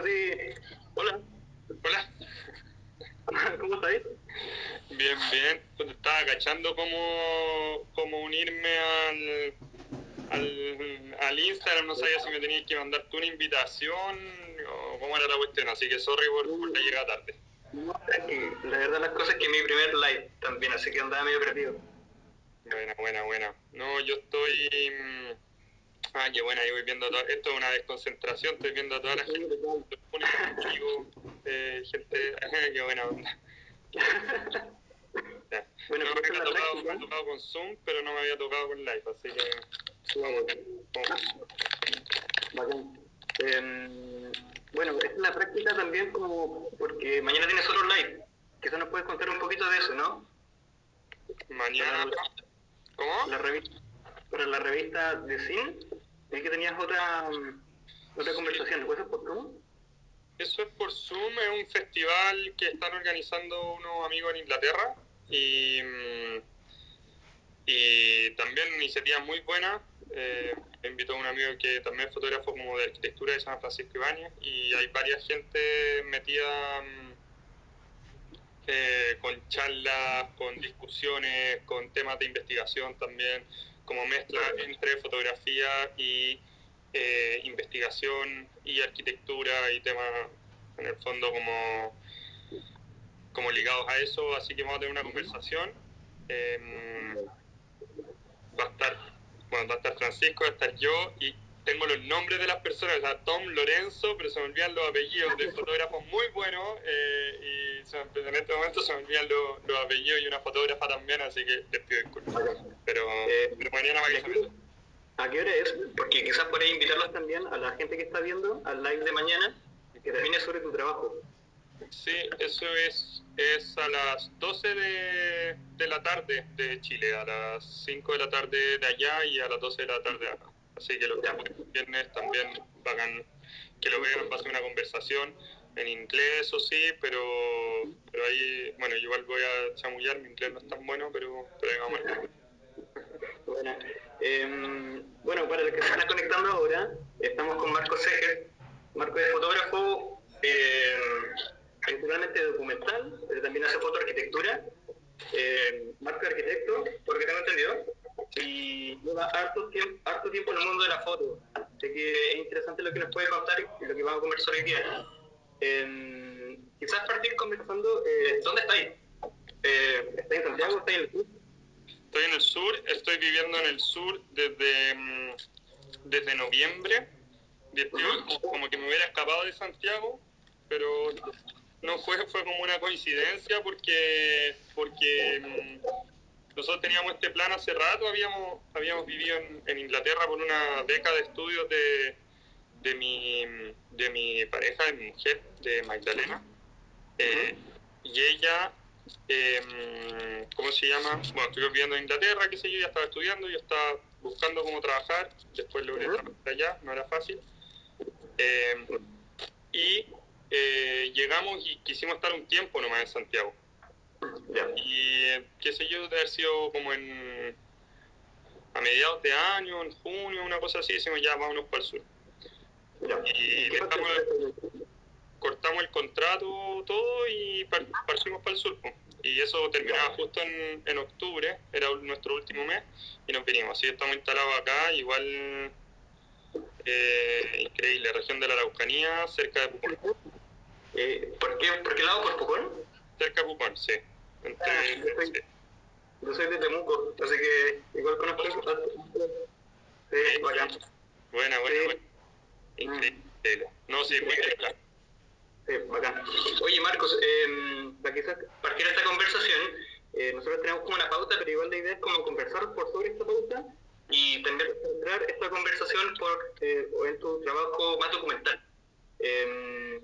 así, hola, Hola. ¿cómo estáis? Bien, bien. Pues estaba cachando cómo, cómo unirme al, al, al Instagram. No sabía si me tenías que mandar tú una invitación o cómo era la cuestión. Así que sorry por, por la llegada tarde. La verdad las cosas es que es mi primer live también, así que andaba medio perdido. Buena, buena, buena. No, yo estoy... Ah, qué buena, yo voy viendo todo. Esto es una desconcentración, estoy viendo a toda la gente. Eh, gente, qué buena onda. Ya. Bueno, No, me, esta ha es la tocado, me con Zoom, pero no me había tocado con Live, así que. Bacán. Em, bueno, esta es la práctica también como porque mañana tienes otro live. Quizás nos puedes contar un poquito de eso, ¿no? Mañana. ¿Cómo? La revista, para la revista de Cine, vi que tenías otra mm, otra conversación. ¿Puedes por Zoom? Eso es por Zoom, es un festival que están organizando unos amigos en Inglaterra y, mm, y también una iniciativa muy buena. Eh, invitó un amigo que también es fotógrafo como de arquitectura de San Francisco Ibáñez y hay varias gente metida mm, eh, con charlas, con discusiones, con temas de investigación también, como mezcla entre fotografía y eh, investigación y arquitectura y temas en el fondo como, como ligados a eso, así que vamos a tener una conversación. Eh, va a estar, bueno, va a estar Francisco, va a estar yo y tengo los nombres de las personas, o sea, Tom, Lorenzo, pero se me olvidan los apellidos de fotógrafos muy buenos eh, y se en este momento se me olvidan los, los apellidos y una fotógrafa también, así que les pido disculpas. Pero, Eh, pero mañana va a que. ¿A qué hora es? Porque quizás ahí invitarlos también a la gente que está viendo al live de mañana, que es sobre tu trabajo. Sí, eso es, es a las 12 de, de la tarde de Chile, a las 5 de la tarde de allá y a las 12 de la tarde de acá. Así que los viernes también vayan, que lo vean, va a ser una conversación en inglés o sí, pero, pero ahí, bueno, igual voy a chamullar, mi inglés no es tan bueno, pero, pero ahí vamos a ver. Bueno, em, bueno, para los que se están conectando ahora, estamos con Marco Seger. Marco es fotógrafo, em, principalmente documental, pero también hace fotoarquitectura. Em, Marco es arquitecto, por lo tengo entendido, y lleva harto tiempo, harto tiempo en el mundo de la foto. Así que es interesante lo que nos puede contar y lo que vamos a conversar hoy día. Em, quizás partir conversando, eh, ¿dónde estáis? Eh, ¿Estáis en Santiago? ¿Estáis en el sur? Estoy en el sur, estoy viviendo en el sur desde, mm, desde noviembre. Desde- como que me hubiera escapado de Santiago, pero no fue, fue como una coincidencia porque, porque mm, nosotros teníamos este plan hace rato, habíamos, habíamos vivido en, en Inglaterra por una beca de estudios de, de, mi, de mi pareja, de mi mujer, de Magdalena. Eh, y ella, eh, ¿cómo se llama? Bueno, estuve viviendo en Inglaterra, qué sé yo, ya estaba estudiando, yo estaba buscando cómo trabajar, después logré trabajar allá, no era fácil. Eh, y eh, llegamos y quisimos estar un tiempo nomás en Santiago. Ya. Y eh, qué sé yo, de haber sido como en a mediados de año, en junio, una cosa así, decimos ya vámonos para el sur. Ya. Y ¿Qué parte dejamos- de- cortamos el contrato todo y par- partimos para el sur. Y eso terminaba justo en, en octubre, era nuestro último mes, y nos vinimos. Así que estamos instalados acá, igual eh, increíble, región de la Araucanía, cerca de Pucón. Eh, ¿por, qué, ¿Por qué lado? ¿Por Pucón? Cerca de Pucón, sí. Ah, yo soy-. Yo soy de Temuco, así que igual conozco eso. Sí, bacán. Buena, buena, Sí. buena. Increíble. No, sí, muy bien. Sí, bacán. Oye, Marcos, eh, para quizás partir esta conversación, eh, nosotros tenemos como una pauta, pero igual la idea es como conversar por sobre esta pauta y también centrar esta conversación por, eh, en tu trabajo más documental. Eh,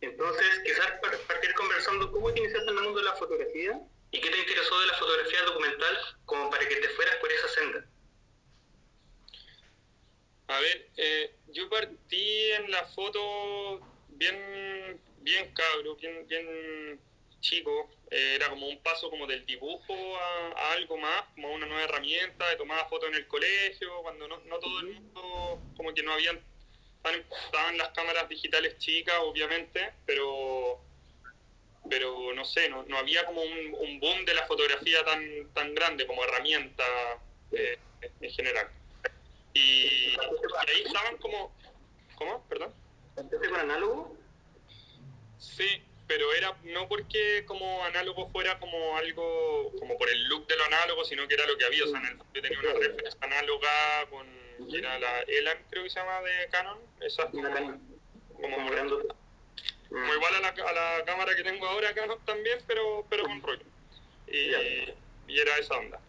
entonces, quizás par- partir conversando cómo te iniciaste en el mundo de la fotografía y qué te interesó de la fotografía documental como para que te fueras por esa senda. A ver, eh, yo partí en la foto bien, bien cabro, bien, bien chico. Eh, era como un paso como del dibujo a, a algo más, como a una nueva herramienta. Tomaba fotos en el colegio, cuando no, no todo el mundo, como que no habían estaban las cámaras digitales chicas, obviamente, pero pero no sé, no, no había como un, un, boom de la fotografía tan, tan grande como herramienta eh, en general. Y, y, ahí estaban como... ¿Cómo? ¿Perdón? ¿Empezaste con análogo? Sí, pero era no porque como análogo fuera como algo, como por el look de lo análogo, sino que era lo que había. O sea, en el, yo tenía una referencia análoga con, que era la Elan, creo que se llama, de Canon. Esa como, como, como, como igual a la, a la, cámara que tengo ahora Canon también, pero, pero con rollo. Y, y era esa onda.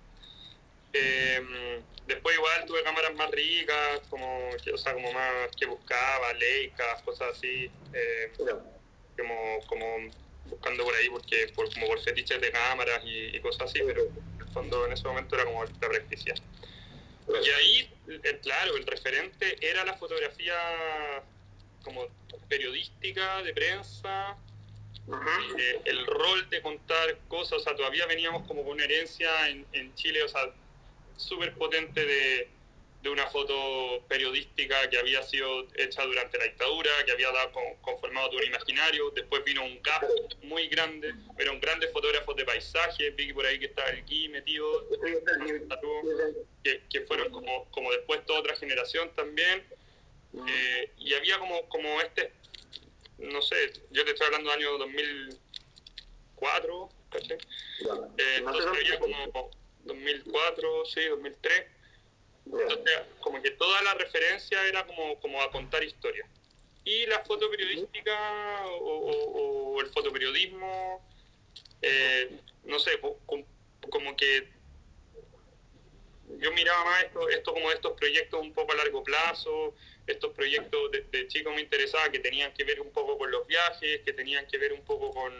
Eh, después igual tuve cámaras más ricas, como, o sea, como más que buscaba, Leica, cosas así. Eh, como, como buscando por ahí porque por, como por fetiches de cámaras y, y, cosas así, pero en el fondo en ese momento era como la practicidad. Y ahí, el, claro, el referente era la fotografía como periodística, de prensa, eh, el rol de contar cosas, o sea, todavía veníamos como con una herencia en, en Chile, o sea, súper potente de, de una foto periodística que había sido hecha durante la dictadura, que había dado, conformado todo un imaginario. Después vino un gap muy grande, fueron grandes fotógrafos de paisaje, vi por ahí que estaba el Gui metido, que, que fueron como, como después toda otra generación también. Eh, y había como, como este, no sé, yo te estoy hablando del año 2004, eh, entonces había como 2004, sí, 2003 entonces, como que toda la referencia era como, como a contar historias. Y la foto periodística o, o, o el fotoperiodismo, eh, no sé, como que yo miraba más esto, esto como estos proyectos un poco a largo plazo, estos proyectos de, de chico me interesaba que tenían que ver un poco con los viajes, que tenían que ver un poco con,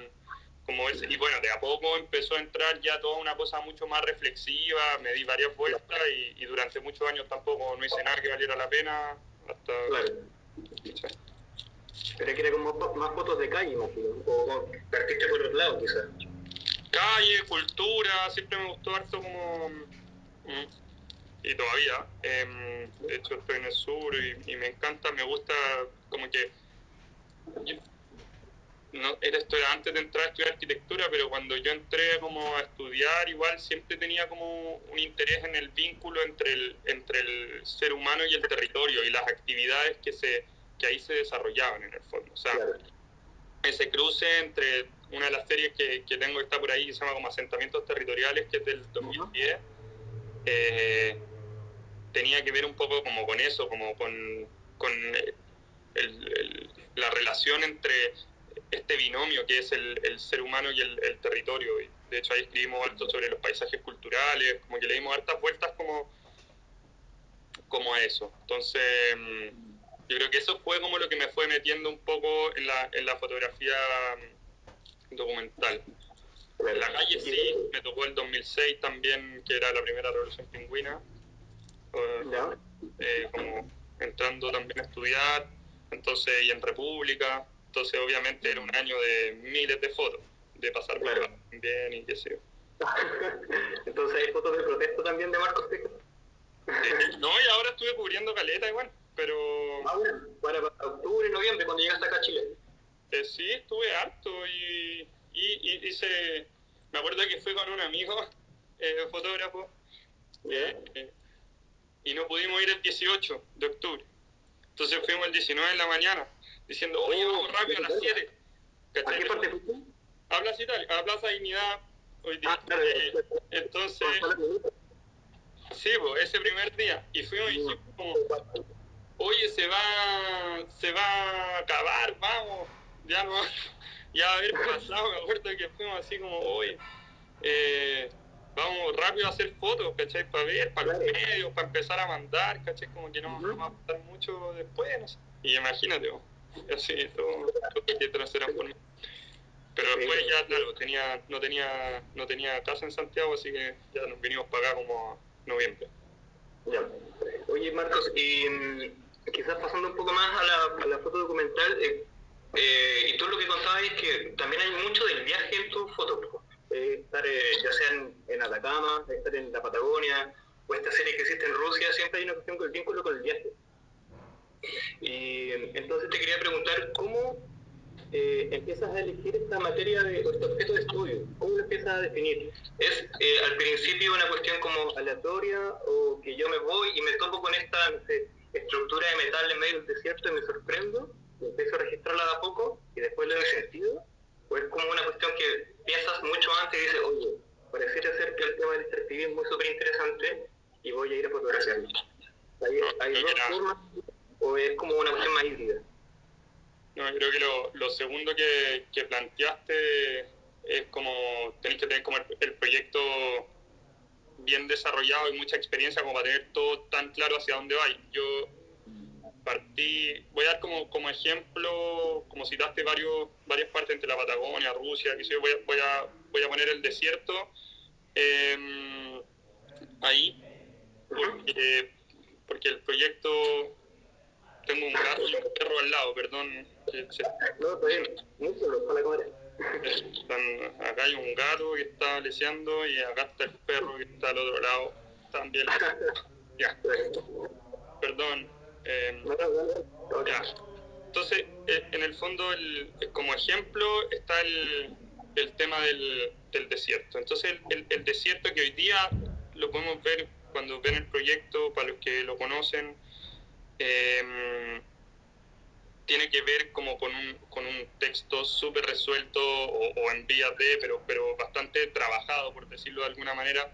como ese, y bueno, de a poco empezó a entrar ya toda una cosa mucho más reflexiva, me di varias vueltas y, y durante muchos años tampoco no hice nada que valiera la pena hasta... Claro. Sí. Pero que era como más fotos de calle, imagino, o partiste por los lados quizás. Calle, cultura, siempre me gustó harto como... Mm, y todavía, eh, de hecho estoy en el sur y, y me encanta, me gusta como que no, era esto era antes de entrar a estudiar arquitectura, pero cuando yo entré como a estudiar, igual siempre tenía como un interés en el vínculo entre el, entre el ser humano y el territorio y las actividades que, se, que ahí se desarrollaban en el fondo. O sea, claro. ese cruce entre una de las series que, que, tengo que está por ahí, que se llama como Asentamientos Territoriales, que es del 2010, uh-huh. eh, tenía que ver un poco como con eso, como con, con el, el, la relación entre este binomio que es el, el ser humano y el, el, territorio. De hecho ahí escribimos harto sobre los paisajes culturales, como que le dimos hartas vueltas como, como a eso. Entonces, mm, yo creo que eso fue como lo que me fue metiendo un poco en la, en la fotografía mm, documental. En la calle sí, me tocó el 2006 también, que era la primera revolución pingüina. Eh, como entrando también a estudiar, entonces, y en República, entonces, obviamente, era un año de miles de fotos, de pasar por claro. bien y qué sé yo. Entonces, ¿hay fotos de protesto también de Marcos Tejas? Eh, no, y ahora estuve cubriendo caleta igual, pero... Ah, bueno, para, para octubre, noviembre, cuando llegaste acá a Chile. Eh, sí, estuve harto y, y, y, hice... Me acuerdo que fui con un amigo, eh, fotógrafo, eh, y no pudimos ir el 18 de octubre. Entonces fuimos el 19 en la mañana diciendo, oye, vamos rápido a las 7. ¿A qué parte fuiste? A Plaza Italia, a Plaza Dignidad hoy día. Ah, claro, eh, entonces, sí, pues, ese primer día. Y fuimos y dijimos como, oye, se va, se va a acabar, vamos. Ya no, ya haber pasado, me acuerdo que fuimos así como, oye, eh, vamos rápido a hacer fotos, ¿cachai? Para ver, para los medios, para empezar a mandar, ¿cachai? Como que no, no va a pasar mucho después, no sé. Y imagínate, vos así, todo, todo que transformar. Pero después ya, claro, tenía, no, tenía, no tenía casa en Santiago, así que ya nos vinimos para acá como a noviembre. Ya. Oye, Marcos, y mm, quizás pasando un poco más a la, a la foto documental, eh, eh, y tú lo que contabas es que también hay mucho del viaje en tu foto, eh, estar ya sea en, en, Atacama, estar en la Patagonia, o esta serie que existe en Rusia, siempre hay una cuestión con el vínculo con el viaje. Y entonces te quería preguntar, ¿cómo eh, empiezas a elegir esta materia de este objeto de estudio? ¿Cómo lo empiezas a definir? ¿Es eh, al principio una cuestión como aleatoria o que yo me voy y me topo con esta estructura de metal en medio del desierto y me sorprendo? empiezo a registrarla de a poco y después le doy sentido? ¿O es como una cuestión que piensas mucho antes y dices, oye, pareciera ser que el tema del extractivismo es súper interesante y voy a ir a fotografiarlo? ¿Hay, hay dos formas o es como una cuestión más híbrida? No, creo que lo, lo segundo que, que, planteaste es como, tenéis que tener como el, proyecto bien desarrollado y mucha experiencia como para tener todo tan claro hacia dónde va. Yo partí, voy a dar como, como ejemplo, como citaste varios, varias partes entre la Patagonia, Rusia, que voy, a, voy, a, voy a poner el desierto em, ahí, porque, porque el proyecto tengo un gato y un perro al lado, perdón. No, está bien. Para la cámara. Están, acá hay un gato que está leseando y acá está el perro que está al otro lado también. ya. Perdón. Eh, ya. Entonces, eh, en el fondo, el, como ejemplo, está el, el tema del, del, desierto. Entonces, el, el, desierto que hoy día lo podemos ver cuando ven el proyecto, para los que lo conocen, eh, tiene que ver como con un, con un texto súper resuelto o, en vías de, pero, pero bastante trabajado, por decirlo de alguna manera,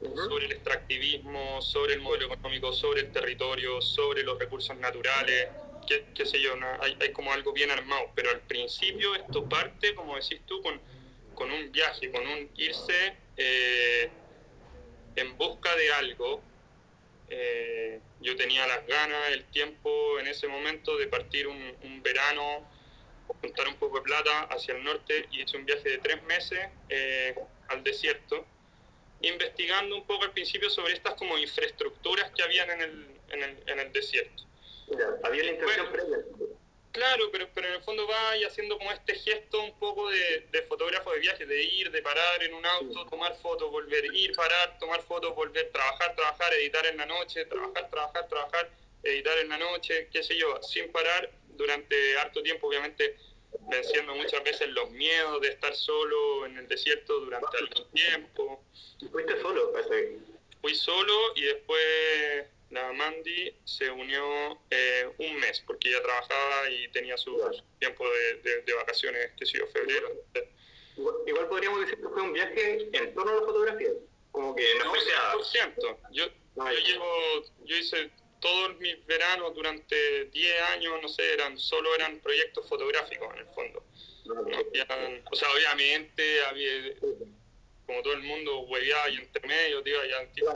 sobre el extractivismo, sobre el modelo económico, sobre el territorio, sobre los recursos naturales, qué, qué sé yo, hay, hay, como algo bien armado, pero al principio esto parte, como decís tú, con, con un viaje, con un irse eh, en busca de algo eh, yo tenía las ganas, el tiempo en ese momento de partir un, un, verano, juntar un poco de plata hacia el norte y hice un viaje de tres meses eh, al desierto, investigando un poco al principio sobre estas como infraestructuras que habían en el, en el, en el desierto. había la intención previa. Claro, pero, pero en el fondo va y haciendo como este gesto un poco de, de, fotógrafo de viaje, de ir, de parar en un auto, tomar fotos, volver, ir, parar, tomar fotos, volver, trabajar, trabajar, editar en la noche, trabajar, trabajar, trabajar, editar en la noche, qué sé yo, sin parar durante harto tiempo, obviamente venciendo muchas veces los miedos de estar solo en el desierto durante algún tiempo. ¿Fuiste solo? Fui solo y después la Mandy se unió eh, un mes porque ella trabajaba y tenía su, tiempo de, de, vacaciones, que sé yo, febrero. Igual, podríamos decir que fue un viaje en torno a la fotografía, como que no, fue 100%. Yo, yo, llevo, yo hice todos mis veranos durante 10 años, no sé, eran solo eran proyectos fotográficos en el fondo. o sea, obviamente había, como todo el mundo, hueveaba y entre medio, tío,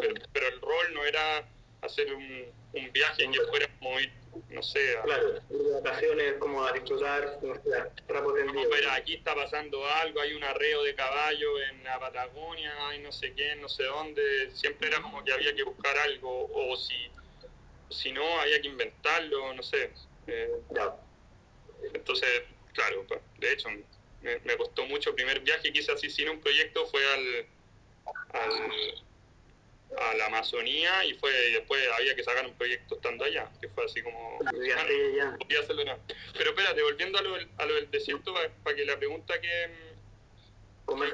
pero, pero el rol no era hacer un, un viaje en que fuera como ir, no sé, a, claro, vacaciones como a disfrutar, no sé, no, pero aquí está pasando algo, hay un arreo de caballo en la Patagonia, hay no sé quién, no sé dónde, siempre era como que había que buscar algo, o si, si no, había que inventarlo, no sé. Eh, entonces, claro, pues, de hecho, me, me, costó mucho. El primer viaje que hice así sin un proyecto fue al, al a la Amazonía y fue después había que sacar un proyecto estando allá, que fue así como... Ya, podía hacerlo no. Pero espérate, volviendo a lo, a lo del desierto, para que la pregunta que, más,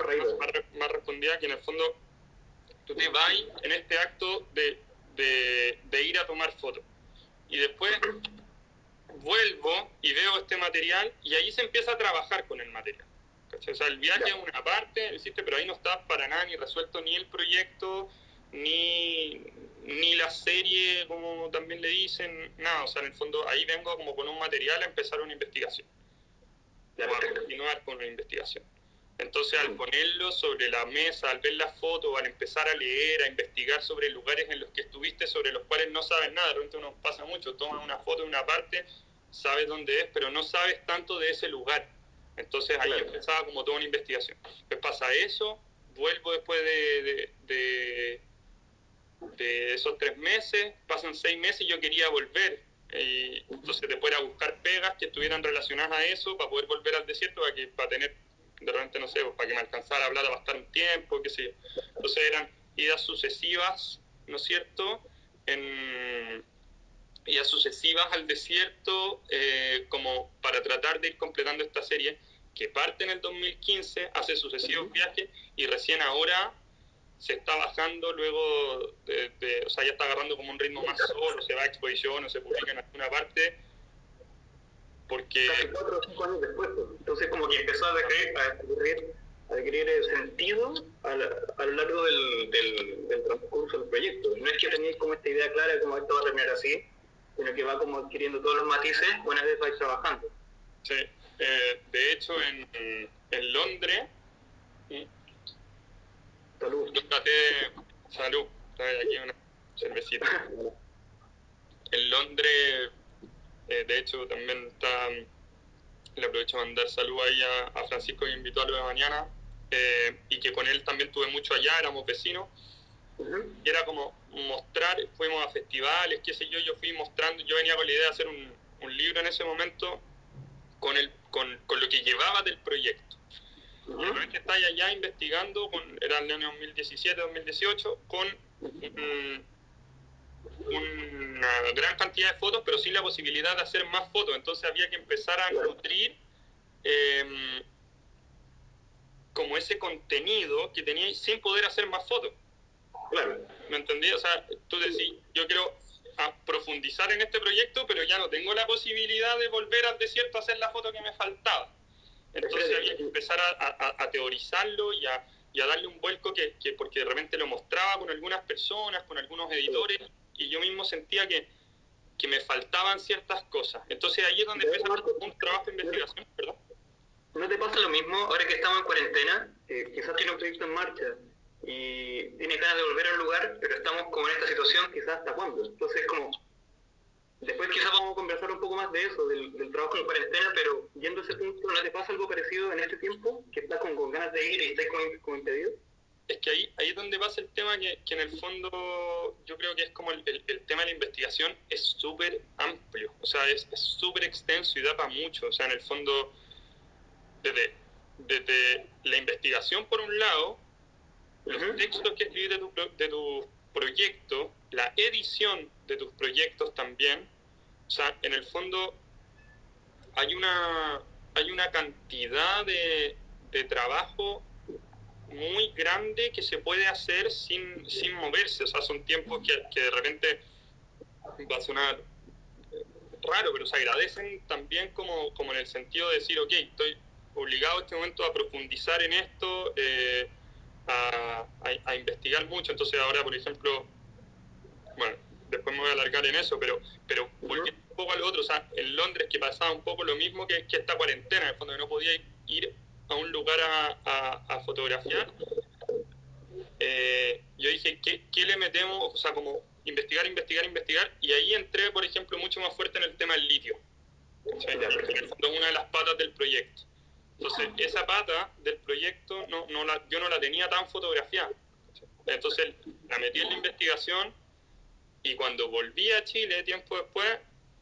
más, respondía, que en el fondo tú te vas en este acto de, de, de ir a tomar fotos y después vuelvo y veo este material y ahí se empieza a trabajar con el material. O sea, el viaje es una parte, pero ahí no está para nada ni resuelto ni el proyecto, ni, ni la serie, como también le dicen, nada, o sea, en el fondo ahí vengo como con un material a empezar una investigación, o a continuar con una investigación. Entonces, al ponerlo sobre la mesa, al ver la foto, al empezar a leer, a investigar sobre lugares en los que estuviste, sobre los cuales no sabes nada, de repente uno pasa mucho, toma una foto de una parte, sabes dónde es, pero no sabes tanto de ese lugar. Entonces ahí empezaba como toda una investigación. Pues pasa eso, vuelvo después de, de de esos tres meses, pasan seis meses y yo quería volver. Y entonces después era buscar pegas que estuvieran relacionadas a eso para poder volver al desierto, para, que, para tener, de repente, no sé, pues, para que me alcanzara a hablar estar un tiempo, qué sé yo. Entonces eran idas sucesivas, ¿no es cierto?, en, idas sucesivas al desierto eh, como para tratar de ir completando esta serie que parte en el 2015, hace sucesivos viajes y recién ahora se está bajando luego de, o sea, ya está agarrando como un ritmo más solo, se va a exposición o se publica en alguna parte, porque... Casi cuatro o cinco años después, pues. entonces como que empezó a adquirir, a adquirir, sentido a, lo largo del, del, transcurso del proyecto. No es que tenéis como esta idea clara de cómo esto va a terminar así, sino que va como adquiriendo todos los matices una vez vais trabajando. Sí, eh, de hecho en, en Londres Salud. Yo traté, salud, aquí una cervecita. En Londres, eh, de hecho, también está, le aprovecho a mandar salud ahí a, Francisco que invitó a lo de mañana, eh, y que con él también tuve mucho allá, éramos vecinos. Y era como mostrar, fuimos a festivales, qué sé yo, yo fui mostrando, yo venía con la idea de hacer un, un libro en ese momento con, el, con, con lo que llevaba del proyecto. Uh que está allá investigando, con, era el año 2017-2018, con una gran cantidad de fotos, pero sin la posibilidad de hacer más fotos. Entonces había que empezar a nutrir em, como ese contenido que tenía sin poder hacer más fotos. ¿Me entendí? O sea, tú decís, yo quiero profundizar en este proyecto, pero ya no tengo la posibilidad de volver al desierto a hacer la foto que me faltaba. Entonces había que empezar a, teorizarlo y a, darle un vuelco que, porque de repente lo mostraba con algunas personas, con algunos editores, y yo mismo sentía que, me faltaban ciertas cosas. Entonces ahí es donde empieza un trabajo de investigación, ¿verdad? ¿No te pasa lo mismo ahora que estamos en cuarentena? quizás tiene un proyecto en marcha y tiene ganas de volver al lugar, pero estamos como en esta situación, quizás hasta cuándo. Entonces, como Después quizás vamos a conversar un poco más de eso, del, trabajo en cuarentena, pero yendo a ese punto, ¿no te pasa algo parecido en este tiempo? ¿Que estás con, ganas de ir y estás como, impedido? Es que ahí, ahí es donde pasa el tema que, que en el fondo yo creo que es como el, el, tema de la investigación es súper amplio, o sea, es súper extenso y da para mucho, o sea, en el fondo, desde, desde la investigación por un lado, los textos que escribes de tu, de tu proyecto, la edición de tus proyectos también, o sea, en el fondo hay una, hay una cantidad de, de trabajo muy grande que se puede hacer sin, sin moverse. O sea, son tiempos que, que de repente va a sonar raro, pero se agradecen también como, como en el sentido de decir, ok, estoy obligado en este momento a profundizar en esto, eh, a, a, investigar mucho. Entonces ahora, por ejemplo, bueno, después me voy a alargar en eso, pero, pero volviendo un poco al otro, o sea, en Londres que pasaba un poco lo mismo que, que esta cuarentena, en el fondo que no podía ir a un lugar a, a, fotografiar, eh, yo dije, ¿qué, ¿qué, le metemos? O sea, como investigar, investigar, investigar, y ahí entré, por ejemplo, mucho más fuerte en el tema del litio. Fondo es una de las patas del proyecto. Entonces, esa pata del proyecto no, no la, yo no la tenía tan fotografiada. Entonces, la metí en la investigación y cuando volví a Chile, tiempo después,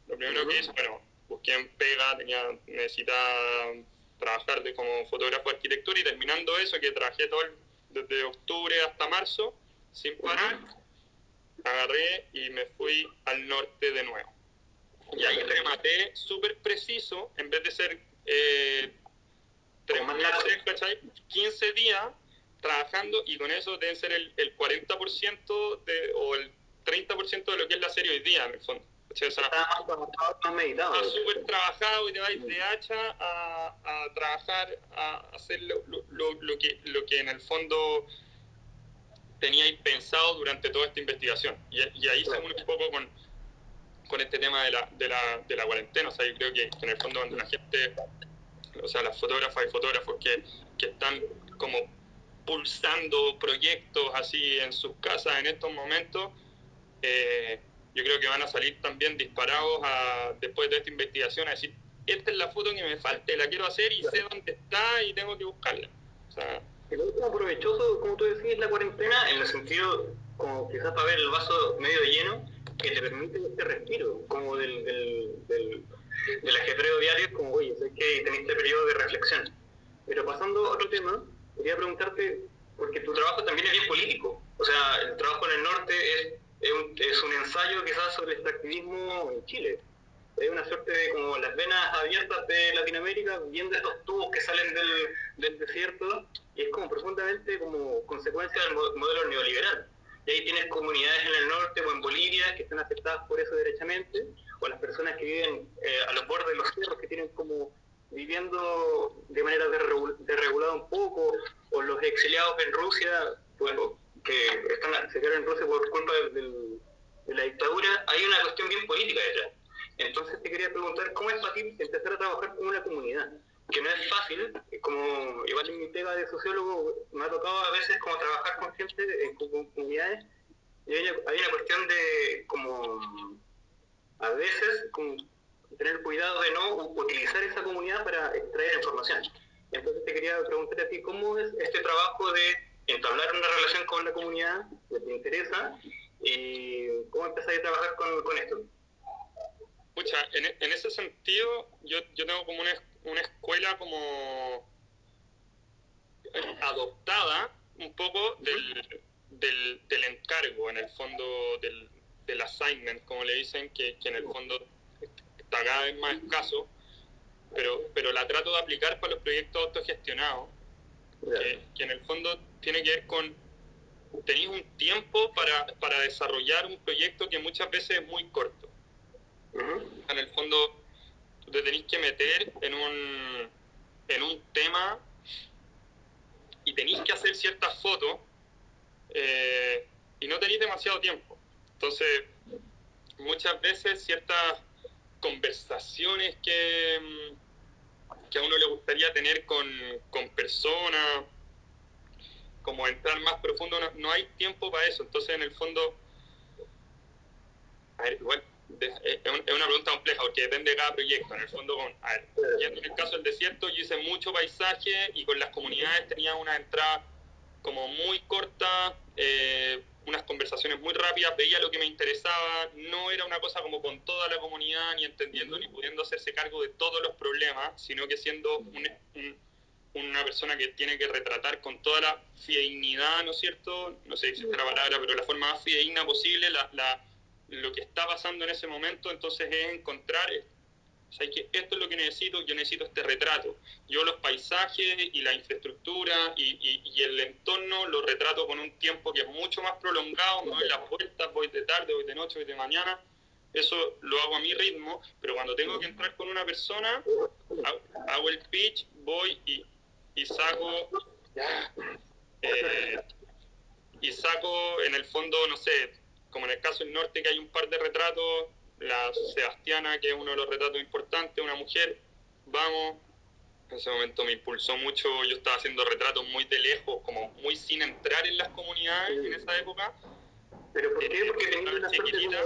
lo primero que hice, bueno, busqué en pega, tenía, necesitaba trabajar de, como fotógrafo de arquitectura y terminando eso, que trabajé todo desde octubre hasta marzo, sin parar, agarré y me fui al norte de nuevo. Y ahí rematé súper preciso, en vez de ser eh, 15 días trabajando y con eso deben ser el, el 40% de, o el 30% de lo que es la serie hoy día, en el fondo. O sea, está Está súper trabajado y te vais de hacha a, a trabajar, a hacer lo, lo, lo, que, lo que en el fondo teníais pensado durante toda esta investigación. Y, y ahí se une un poco con, con este tema de la, de, la, de la cuarentena. O sea, yo creo que, en el fondo cuando la gente, o sea, las fotógrafas y fotógrafos que, que están como pulsando proyectos así en sus casas en estos momentos, eh, yo creo que van a salir también disparados a, después de esta investigación a decir, esta es la foto que me falta, la quiero hacer y sé dónde está y tengo que buscarla. O sea, es como provechoso, como tú decís, la cuarentena, en el sentido, como quizás para ver el vaso medio lleno, que te permite este respiro, como del, del, del, ajetreo diario, como, oye, sé que tenés este periodo de reflexión. Pero pasando a otro tema, quería preguntarte, porque tu trabajo también es bien político, o sea, el trabajo en el norte es es un, es un ensayo quizás sobre el extractivismo en Chile. Es una suerte de como las venas abiertas de Latinoamérica, viendo estos tubos que salen del, del desierto, y es como profundamente como consecuencia del modelo neoliberal. Y ahí tienes comunidades en el norte o en Bolivia que están afectadas por eso derechamente, o las personas que viven eh, a los bordes de los cerros que tienen como viviendo de manera desregulada un poco, o los exiliados en Rusia, bueno, que están, se quedaron en Rusia por culpa de, la dictadura, hay una cuestión bien política detrás. Entonces te quería preguntar, ¿cómo es fácil empezar a trabajar con una comunidad? Que no es fácil, como igual en mi pega de sociólogo me ha tocado a veces como trabajar con gente en comunidades, y hay una, hay una cuestión de como a veces como tener cuidado de no utilizar esa comunidad para extraer información. Entonces te quería preguntar a ti, ¿cómo es este trabajo de entablar una relación con la comunidad que te interesa y cómo empezáis a trabajar con, con esto? Pucha, en, en, ese sentido, yo, yo tengo como una, una escuela como adoptada un poco del, del, del, encargo, en el fondo del, del assignment, como le dicen, que, que en el fondo está cada vez más escaso, pero, pero la trato de aplicar para los proyectos autogestionados, que, que, en el fondo tiene que ver con, tenéis un tiempo para, para, desarrollar un proyecto que muchas veces es muy corto. En el fondo, te tenéis que meter en un, en un tema y tenéis que hacer ciertas fotos eh, y no tenéis demasiado tiempo. Entonces, muchas veces ciertas conversaciones que, mm, que a uno le gustaría tener con, con personas, como entrar más profundo, no, no, hay tiempo para eso. Entonces, en el fondo, a ver, igual, es una pregunta compleja porque depende de cada proyecto. En el fondo, con, a ver, en el caso del desierto, yo hice mucho paisaje y con las comunidades tenía una entrada como muy corta. Eh, unas conversaciones muy rápidas, veía lo que me interesaba, no era una cosa como con toda la comunidad, ni entendiendo ni pudiendo hacerse cargo de todos los problemas, sino que siendo un, un, una persona que tiene que retratar con toda la fideignidad, ¿no es cierto? No sé si es la palabra, pero la forma más fidedigna posible, la, la, lo que está pasando en ese momento, entonces es encontrar o sea, que esto es lo que necesito, yo necesito este retrato. Yo los paisajes y la infraestructura y, y, y, el entorno lo retrato con un tiempo que es mucho más prolongado, me doy las vueltas, voy de tarde, voy de noche, voy de mañana. Eso lo hago a mi ritmo, pero cuando tengo que entrar con una persona, hago el pitch, voy y, y saco... Eh, y saco en el fondo, no sé, como en el caso del norte que hay un par de retratos la Sebastiana, que es uno de los retratos importantes, una mujer, vamos, en ese momento me impulsó mucho, yo estaba haciendo retratos muy de lejos, como muy sin entrar en las comunidades en esa época. ¿Pero por qué? Eh, ¿Porque tenías una chiquitita.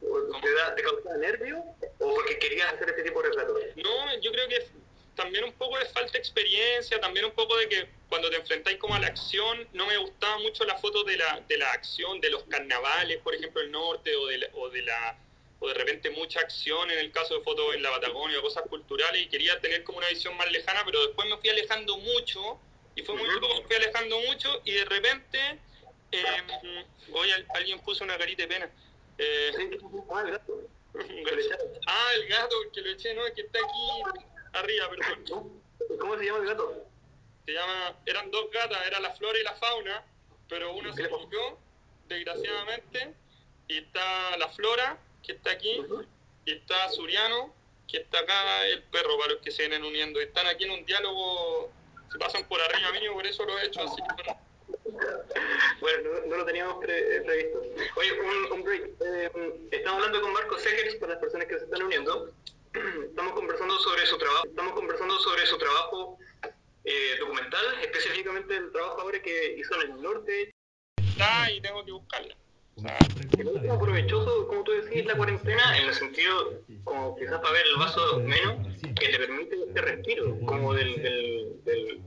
¿O te, da, te causaba nervio? ¿O porque querías hacer este tipo de retratos? No, yo creo que también un poco de falta de experiencia, también un poco de que cuando te enfrentáis como a la acción, no me gustaba mucho la foto de la, de la acción, de los carnavales, por ejemplo, el norte, o de, la, o de la o de repente mucha acción en el caso de fotos en la Patagonia, cosas culturales, y quería tener como una visión más lejana, pero después me fui alejando mucho, y fue muy loco, me fui alejando mucho, y de repente, eh, hoy alguien puso una carita de pena. Eh, ah, el gato. ah, el gato, que lo eché, no, es que está aquí arriba, perdón. ¿Cómo se llama el gato? Se llama, eran dos gatas, era la flora y la fauna, pero una se murió, desgraciadamente, y está la flora, que está aquí, y está Suriano, que está acá, el perro, para los que se vienen uniendo. Están aquí en un diálogo, se pasan por arriba mío, por eso lo he hecho así. Bueno, bueno no, no, lo teníamos pre previsto. Oye, un, un break. Eh, estamos hablando con Marco Segers, para las personas que se están uniendo. Estamos conversando sobre su trabajo, estamos conversando sobre su trabajo eh, documental, específicamente el trabajo ahora que hizo en el norte. Está y tengo que buscarla. O sea, es como provechoso, como tú decís, la cuarentena, en el sentido, como quizás para ver el vaso menos, que te permite este respiro, como del, del, del,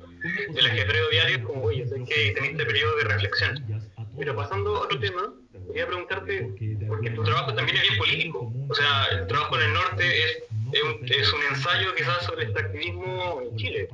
del ajetreo diario, como, oye, sé que tenés este periodo de reflexión. Pero pasando a otro tema, quería preguntarte, porque tu trabajo también es bien político, o sea, el trabajo en el norte es es un, es un ensayo quizás sobre el extractivismo en Chile.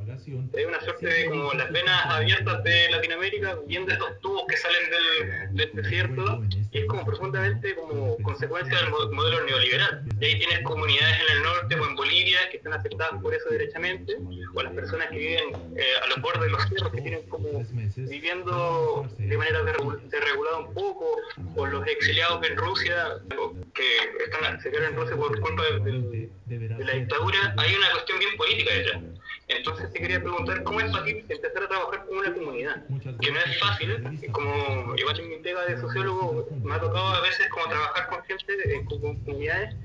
Es una suerte de como las venas abiertas de Latinoamérica, viendo estos tubos que salen del, del desierto, y es como profundamente como consecuencia del modelo neoliberal. Y ahí tienes comunidades en el norte o en Bolivia que están aceptadas por eso derechamente, o las personas que viven eh, a los bordes de los cerros, que tienen como viviendo de manera desregulada un poco, o los exiliados en Rusia, que están, se quedaron en Rusia por culpa de, la dictadura, hay una cuestión bien política detrás. Entonces te quería preguntar cómo es fácil empezar a trabajar con una comunidad, que no es fácil, como igual en mi pega de sociólogo me ha tocado a veces como trabajar con gente en comunidades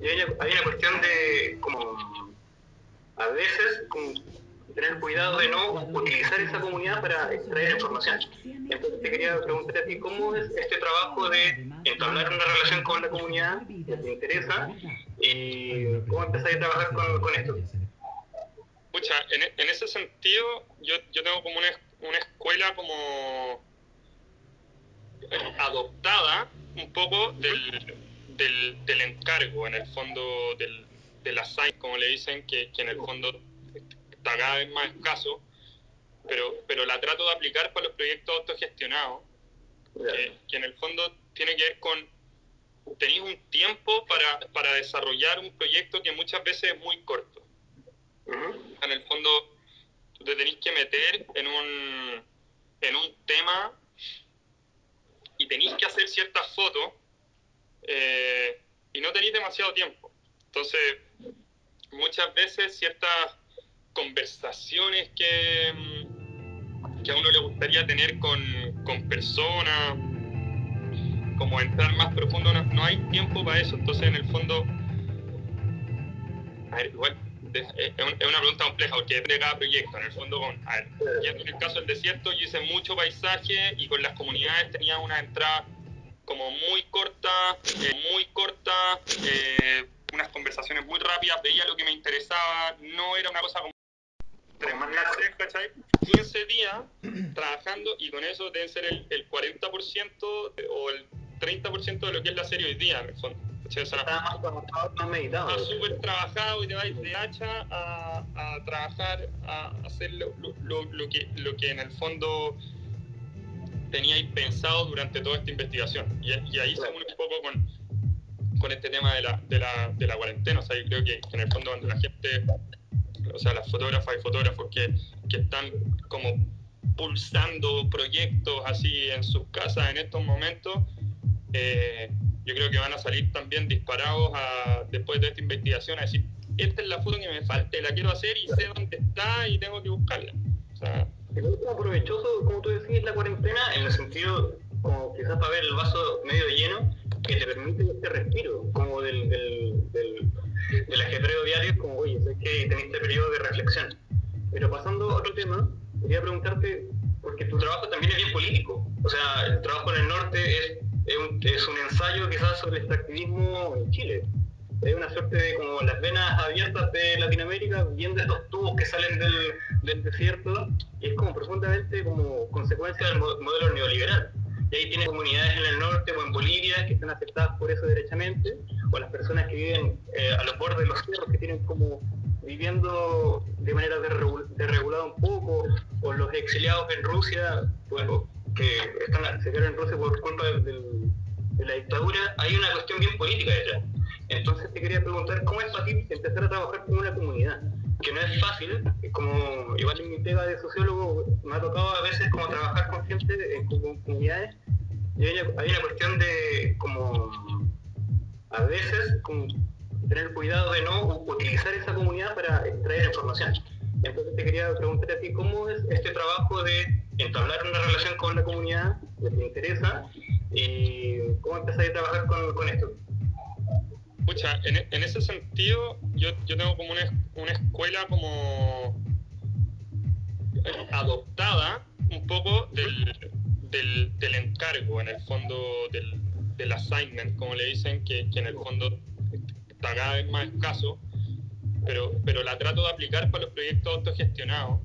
y hay una, hay una cuestión de como tener cuidado de no utilizar esa comunidad para extraer información. Entonces te quería preguntar a ti, ¿cómo es este trabajo de entablar una relación con la comunidad que te interesa y cómo empezáis a trabajar con, con esto? Pucha, en, en, ese sentido, yo, yo tengo como una, una escuela como adoptada un poco del, del, del encargo, en el fondo del, del assign, como le dicen, que, que en el fondo está cada vez más escaso, pero, pero la trato de aplicar para los proyectos autogestionados, que, que, en el fondo tiene que ver con, tenéis un tiempo para, para, desarrollar un proyecto que muchas veces es muy corto. En el fondo, tú te tenéis que meter en un, en un tema y tenéis que hacer ciertas fotos eh, y no tenéis demasiado tiempo. Entonces, muchas veces ciertas conversaciones que, mm, que a uno le gustaría tener con, con personas, como entrar más profundo, no, no, hay tiempo para eso. Entonces, en el fondo, a ver, igual, es, una pregunta compleja porque depende de cada proyecto. En el fondo, con, a ver, en el caso del desierto, yo hice mucho paisaje y con las comunidades tenía una entrada como muy corta, eh, muy corta, eh, unas conversaciones muy rápidas, veía lo que me interesaba, no era una cosa como ¿cachai? 15 días trabajando y con eso deben ser el, el 40% de, o el 30% de lo que es la serie hoy día, en el fondo. O sea, está más, más meditado. Está súper trabajado y te vais de hacha a, a trabajar, a hacer lo, lo, lo, que, lo que en el fondo teníais pensado durante toda esta investigación. Y, y ahí se une un poco con, con este tema de la, de, la, de la cuarentena. O sea, yo creo que, que en el fondo cuando la gente sea, las fotógrafas y fotógrafos que, que están como pulsando proyectos así en sus casas en estos momentos, eh, yo creo que van a salir también disparados después de esta investigación a decir, esta es la foto que me falta, la quiero hacer y sé dónde está y tengo que buscarla. O sea, es provechoso, como tú decís, la cuarentena, en el sentido, como quizás para ver el vaso medio lleno, que te permite este respiro, como del, del, del del ajetreo diario, como, oye, sé que tenés este periodo de reflexión. Pero pasando a otro tema, quería preguntarte, porque tu trabajo también es bien político. O sea, el trabajo en el norte es, es, un, es un ensayo quizás sobre extractivismo en Chile. Es una suerte de como las venas abiertas de Latinoamérica, viendo estos tubos que salen del, del desierto, y es como profundamente como consecuencia del modelo neoliberal. Y ahí tiene comunidades en el norte o en Bolivia que están aceptadas por eso derechamente, o las personas que viven eh, a los bordes de los cerros, que tienen como viviendo de manera desregulada un poco, o los exiliados en Rusia, bueno, que están, se quedaron en Rusia por culpa de, de, de, la dictadura, hay una cuestión bien política detrás. Entonces te quería preguntar cómo es fácil empezar a trabajar con una comunidad, que no es fácil, como igual en mi pega de sociólogo me ha tocado a veces como trabajar con gente en comunidades, y hay una, cuestión de como a veces como tener cuidado de no utilizar esa comunidad para extraer información. Entonces te quería preguntar a ti, ¿cómo es este trabajo de entablar una relación con la comunidad que te interesa y cómo empezáis a trabajar con esto? Pucha, en, en, ese sentido, yo, yo tengo como una, una escuela como adoptada un poco del, del, del encargo, en el fondo del, del assignment, como le dicen, que, que, en el fondo está cada vez más escaso, pero, pero la trato de aplicar para los proyectos autogestionados,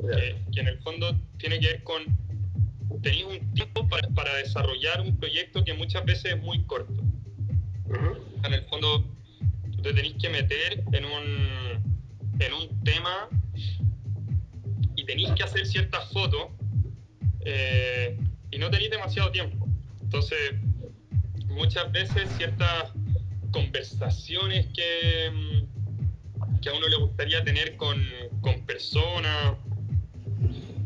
que, que en el fondo tiene que ver con, tenéis un tiempo para, para, desarrollar un proyecto que muchas veces es muy corto. En el fondo, te tenéis que meter en un, en un tema y tenéis que hacer ciertas fotos eh, y no tenéis demasiado tiempo. Entonces, muchas veces ciertas conversaciones que, mm, que a uno le gustaría tener con, con personas,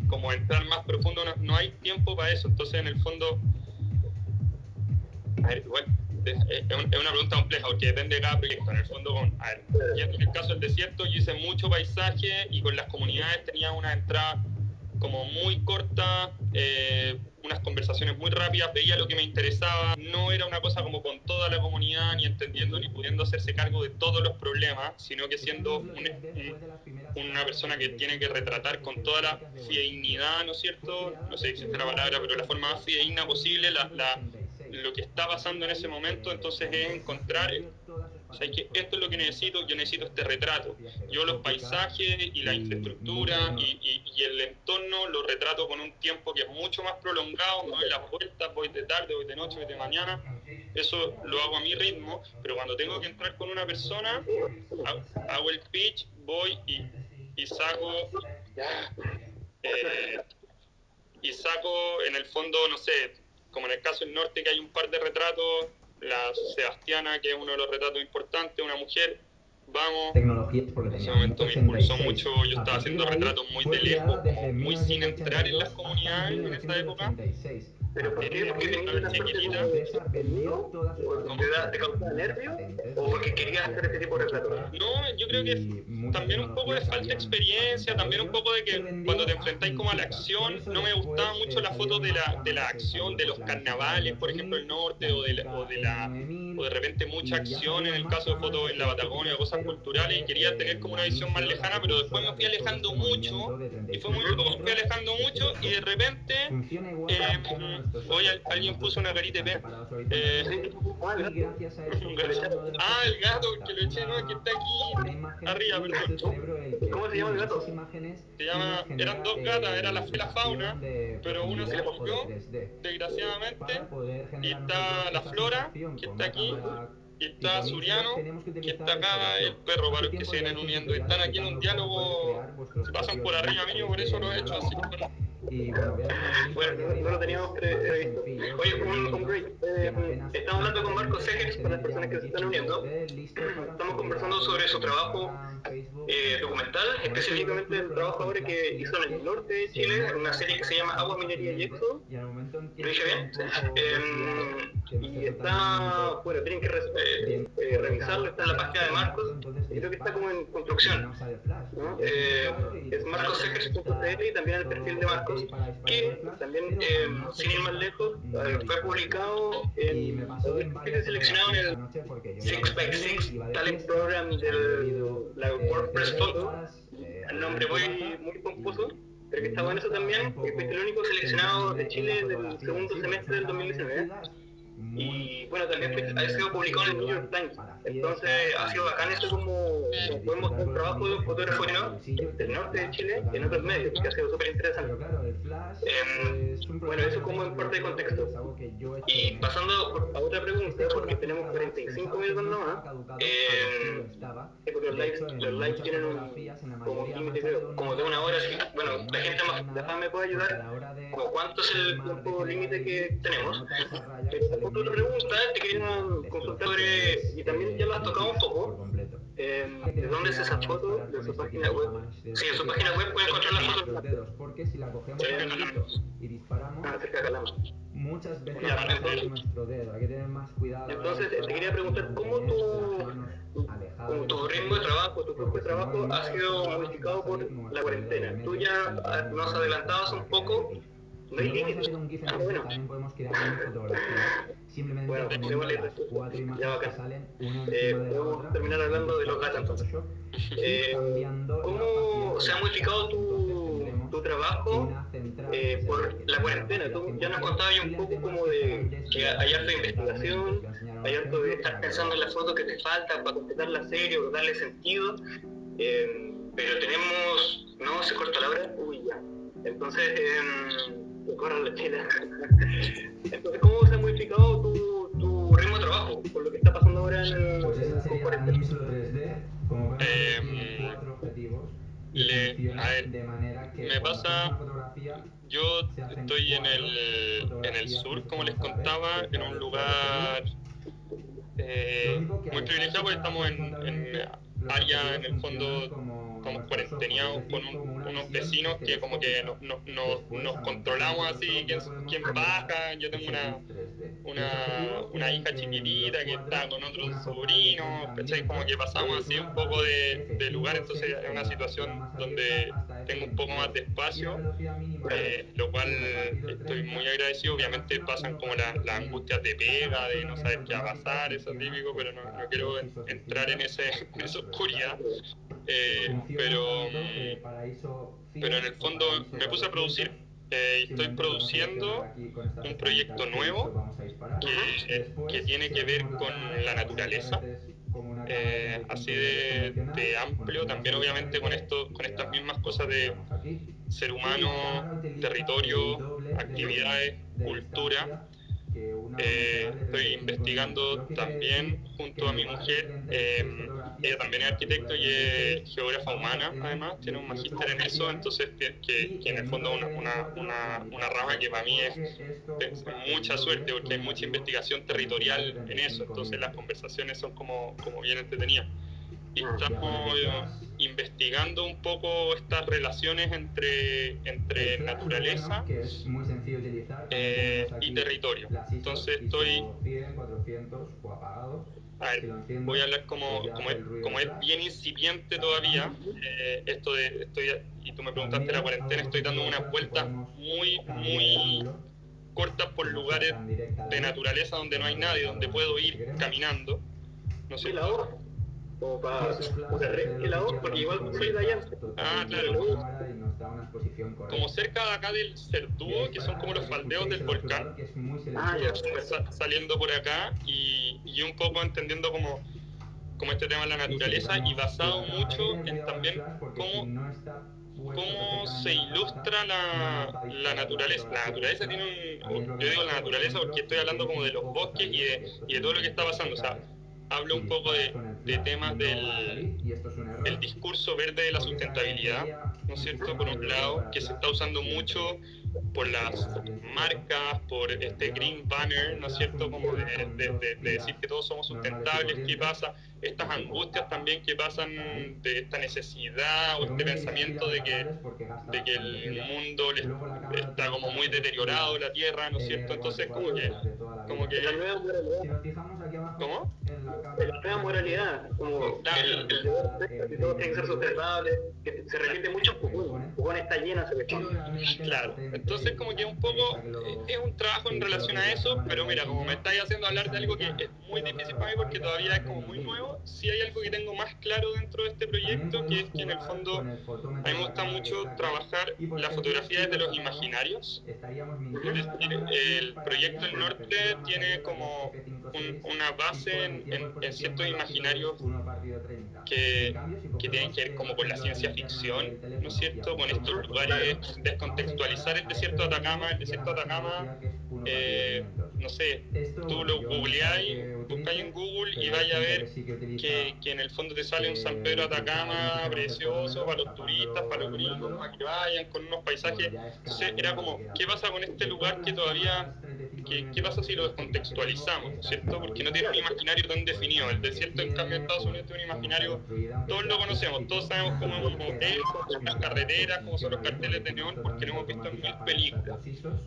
como entrar más profundo, no, no hay tiempo para eso. Entonces, en el fondo, a ver, igual, es, es un- es una pregunta compleja porque depende de cada proyecto. En el fondo, con, a ver, en el caso del desierto, yo hice mucho paisaje y con las comunidades tenía una entrada como muy corta, eh, unas conversaciones muy rápidas, veía lo que me interesaba, no era una cosa como con toda la comunidad, ni entendiendo ni pudiendo hacerse cargo de todos los problemas, sino que siendo un- un- una persona que tiene que retratar con toda la fidedignidad, ¿no es cierto? No sé si existe la palabra, pero la forma más fidedigna posible, la, la- lo que está pasando en ese momento, entonces es encontrar, o sea, es que esto es lo que necesito, yo necesito este retrato. Yo los paisajes y la infraestructura y, y- el entorno lo retrato con un tiempo que es mucho más prolongado, me doy las vueltas, voy de tarde, voy de noche, voy de mañana, eso lo hago a mi ritmo, pero cuando tengo que entrar con una persona, hago, hago el pitch, voy y, y saco... eh, y saco en el fondo, no sé, como en el caso del norte, que hay un par de retratos, la Sebastiana, que es uno de los retratos importantes, una mujer, vamos, tecnologías porque en ese momento me impulsó 86. mucho, yo estaba haciendo retratos muy de lejos, muy sin entrar en las 1982 hasta comunidades en esa época. 1986. Pero ¿por qué? ¿Porque tenías una suerte de empresa vendió todas sus ¿O te, da, te causaba nervio? ¿O porque querías hacer este tipo de retratos? No, yo creo que es también un poco de falta de experiencia, también un poco de que cuando te enfrentáis como a la acción, no me gustaba mucho la foto de la, de la acción, de los carnavales, por ejemplo, el norte, o de la, o de la o de repente mucha acción en el caso de fotos en la Patagonia, cosas culturales, y quería tener como una visión más lejana, pero después me fui alejando mucho, y fue muy loco, me fui alejando mucho, y de repente, eh, hoy alguien puso una carita de. Eh, Ah, el gato, que lo eché, no, que está aquí arriba, perdón. ¿Cómo se llama el gato? Se llama- eran dos gatas, era la- la fauna, pero una se murió, o de 3D. desgraciadamente, y está la flora, que está aquí, y está Suriano, que está acá, el perro, para los que se vienen uniendo, están aquí en un diálogo, se pasan por arriba mío, por eso lo he hecho así. Y bueno, no, lo teníamos es pre- súper previsto. sencillo, Oye, súper un, un break. Eh, estamos hablando con Marco 30 Segers, para las personas que se están uniendo. Estamos conversando sobre su trabajo eh, documental, específicamente el trabajo ahora que hizo en el norte de Chile, en una serie que se llama Agua, Minería y que ¿Lo dije bien? Em, y está, bueno, tienen que re- eh, eh, revisarlo, está en la página de Marcos, y creo que está como en construcción. Eh, es marcosecres.cl y también el perfil de Marcos, que también, eh, sin ir más lejos, eh, fue publicado en, fue seleccionado en el 6x6 Talent Program de la WordPress Photo, el nombre muy, muy pomposo, pero que está bueno eso también, que fuiste el único seleccionado de Chile del segundo semestre del 2019. Y bueno, también ha sido publicado en el New York Times. Entonces ha sido bacán eso como, poder mostrar un trabajo de un fotógrafo del norte de Chile en otros medios, que ha sido súper interesante. Bueno, eso como en parte de contexto. Y pasando a otra pregunta, porque tenemos 45 minutos nomás, eh, porque los lives, los lives tienen un, como límite, creo, como de una hora, así bueno, la gente más me puede ayudar, como cuánto es el tiempo límite que tenemos. Eh, otra pregunta, te quería consultar y también ya lo has tocado un poco, eh, ¿de dónde es esa foto? De su página web. Sí, en su página web pueden encontrar la foto. Los dedos, porque si la cogemos y disparamos, Ah, muchas veces Ya, nuestro dedo. Hay que tener más cuidado. Entonces, te quería preguntar, ¿cómo tu- de tu ritmo de trabajo, tu porque de trabajo ha sido modificado por la cuarentena. Tú ya nos adelantabas un poco, Hacer un GIF en Ah, GIF, bueno. también podemos crear una fotografía. Simplemente Bueno, poniendo las cuatro Ya, imágenes que salen una Eh, de la podemos otra. terminar hablando de los gatos, entonces. Eh, ¿Cómo se ha de modificado las tu, tu trabajo eh, por la cuarentena? Tú ya nos 100%, contabas ya un las poco como de que hay harta totalmente. investigación, hay harto de estar pensando en que la foto que te falta para completar la serie o darle sentido. Eh, pero tenemos. No, se corta la hora. Uy, ya. Entonces, eh, la chela. Entonces, ¿cómo se ha modificado tu, tu ritmo de trabajo con lo que está pasando ahora en, Pues Ni solo 3D, como vemos, Em, tiene cuatro objetivos y le- a ver, de manera que me pasa- Yo estoy en el, en el sur, como les contaba, en un lugar eh, muy privilegiado porque estamos en, en área, en el fondo, estamos cuarenteneados con un- unos vecinos que como que nos, nos, nos, nos controlamos así, quién, quién baja, yo tengo una, una, una hija chiquitita que está con otros sobrinos, ¿cachai? Como que pasamos así un poco de, de lugar, entonces es una situación donde tengo un poco más de espacio, eh, lo cual estoy muy agradecido. Obviamente pasan como la- las angustias de pega, de no saber qué va a pasar, eso típico, pero no, no quiero en- entrar en, ese, en esa oscuridad. Eh, pero, mm, pero en el fondo me puse a producir. Eh, estoy produciendo un proyecto nuevo que, que tiene que ver con la naturaleza. Eh, así de, de amplio, también obviamente con esto, con estas mismas cosas de ser humano, territorio, actividades, cultura. Eh, estoy investigando también junto a mi mujer, eh, ella también es arquitecto y es geógrafa humana, además, tiene un magíster en eso, entonces que, que, en el fondo una, una, una, una rama que para mí es, es mucha suerte porque hay mucha investigación territorial en eso, entonces las conversaciones son como, como bien entretenidas. Y estamos eh, investigando un poco estas relaciones entre, entre naturaleza eh, y territorio. Entonces estoy... A ver, voy a hablar como, como, es, como es bien incipiente todavía, eh, esto de, estoy, y tú me preguntaste la cuarentena, estoy dando unas vueltas muy, muy cortas por lugares de naturaleza donde no hay nadie, donde puedo ir caminando. No sé. Como ¿Qué labor? Porque igual soy de allá. Ah, claro. Como cerca de acá del Cerdúo, que son como los faldeos del volcán. Ah, ya. Saliendo por acá y, y un poco entendiendo como, como este tema de la naturaleza y basado mucho en también cómo, cómo se ilustra la, la naturaleza. La naturaleza tiene un... Yo digo la naturaleza porque estoy hablando como de los bosques y de, y de todo lo que está pasando. O sea, hablo un poco de, de temas del, discurso verde de la sustentabilidad, ¿no es cierto? Por un lado, que se está usando mucho por las marcas, por este green banner, ¿no es cierto? Como de, de- de- de decir que todos somos sustentables, ¿qué pasa? Estas angustias también que pasan de esta necesidad o este pensamiento de que, de que el mundo está como muy deteriorado, la tierra, ¿no es cierto? Entonces como que, como que, La nueva moralidad. Si nos fijamos aquí abajo, ¿cómo? en la cámara, La nueva moralidad. Como el, el deber ser, que todo tiene que ser sustentable. Que se repite mucho en Pucón. Está llena de cuestión. Claro, entonces como que un poco eh, es un trabajo en relación a eso, pero mira, como me estáis haciendo hablar de algo que es muy difícil para mí porque todavía es como muy nuevo, sí hay algo que tengo más claro dentro de este proyecto, que es que en el fondo a mí me gusta mucho trabajar la fotografía desde los imaginarios. Es decir, el proyecto del norte tiene como un- una base en, ciertos imaginarios que, que tienen que ver como con la ciencia ficción, ¿no es cierto? Con estos lugares, descontextualizar el desierto de Atacama, el desierto de Atacama, eh, no sé, tú lo googleáis, buscáis en Google y vais a ver que, que en el fondo te sale un San Pedro Atacama precioso para los turistas, para los gringos, para que vayan con unos paisajes. Entonces era como, ¿qué pasa con este lugar que todavía, qué, qué pasa si lo descontextualizamos, ¿no es cierto? Porque no tiene un imaginario tan definido. El desierto en cambio en Estados Unidos tiene un imaginario, todos lo conocemos, todos sabemos cómo es un hotel, cómo son las carreteras, cómo son los carteles de neón, porque lo hemos visto en mil películas.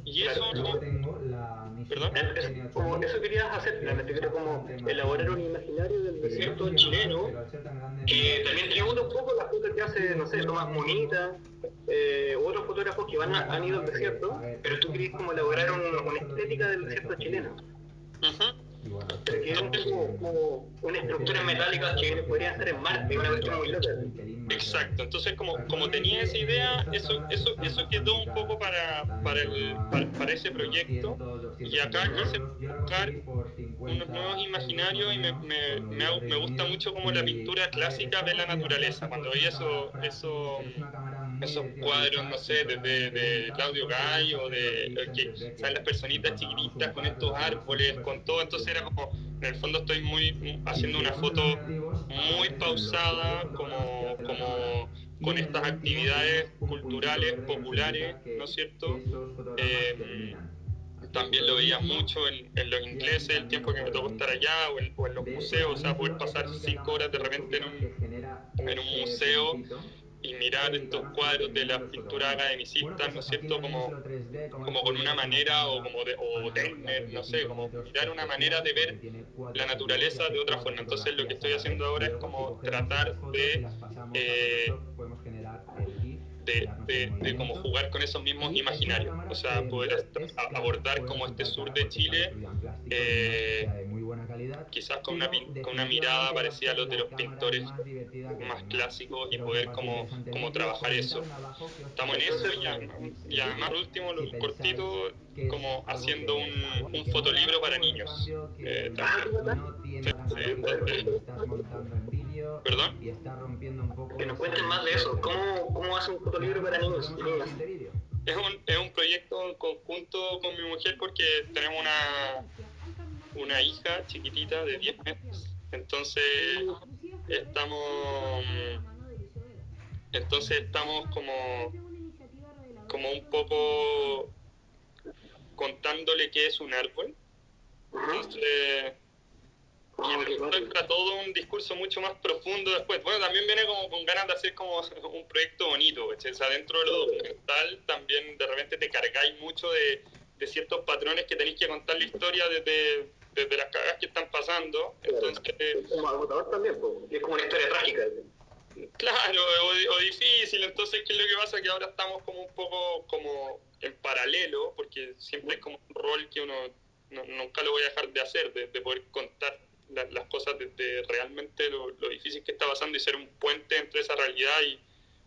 Y eso no, ¿Perdón? Es- es como eso querías hacer, finalmente, quería como elaborar un imaginario del desierto chileno que también tributa un poco las cosas que hace, no sé, Tomás Munita, eh, u otros fotógrafos que van a- han ido al desierto, pero tú querías como elaborar un- una estética del desierto chileno. Pero que es un poco como una estructura metálica que podría estar en Marte, una cuestión muy loca. Exacto, entonces como, como tenía esa idea, eso, eso, eso quedó un poco para, para, el, para, para ese proyecto. y acá quise buscar unos nuevos imaginarios y me, me, me, me gusta mucho como la pintura clásica de la naturaleza, cuando veía eso, eso esos cuadros, no sé, de, de, Claudio Gay o de que salen las personitas chiquititas con estos árboles, con todo, entonces era como, en el fondo estoy muy haciendo una foto muy pausada, como, como con estas actividades culturales, populares, ¿no es cierto? Eh, también lo veía mucho en, los ingleses, el tiempo que me tocó estar allá, o en, los museos, o sea, poder pasar cinco horas de repente en un, en un museo y mirar estos cuadros de las pinturas academicistas, ¿no es cierto? Como, como con una manera, o como de, o no sé, como mirar una manera de ver la naturaleza de otra forma. Entonces lo que estoy haciendo ahora es como tratar de... Eh, de, de, de como jugar con esos mismos imaginarios, o sea, poder abordar como este sur de Chile, eh, quizás con una, con una mirada parecida a los de los pintores más clásicos y poder como, como trabajar eso. Estamos en eso y, además, por último, lo cortito, como haciendo un, un fotolibro para niños. Eh, ¿Perdón? Que nos cuenten más de eso. ¿Cómo, cómo hace un fotolibro para niños Es un, es un proyecto en conjunto con mi mujer porque tenemos una, una hija chiquitita de 10 meses. Entonces estamos entonces estamos como como un poco contándole qué es un árbol. Entonces y entra todo un discurso mucho más profundo después. Bueno, también viene como con ganas de hacer como un proyecto bonito, O sea, dentro de lo documental también de repente te cargáis mucho de, de ciertos patrones que tenéis que contar la historia desde, desde las cagas que están pasando. Entonces, es como agotador también, es como una historia trágica. Claro, o, difícil, entonces, ¿qué es lo que pasa? Que ahora estamos como un poco como en paralelo, porque siempre es como un rol que uno nunca lo voy a dejar de hacer, de, de poder contar las cosas desde realmente lo, difícil que está pasando y ser un puente entre esa realidad y,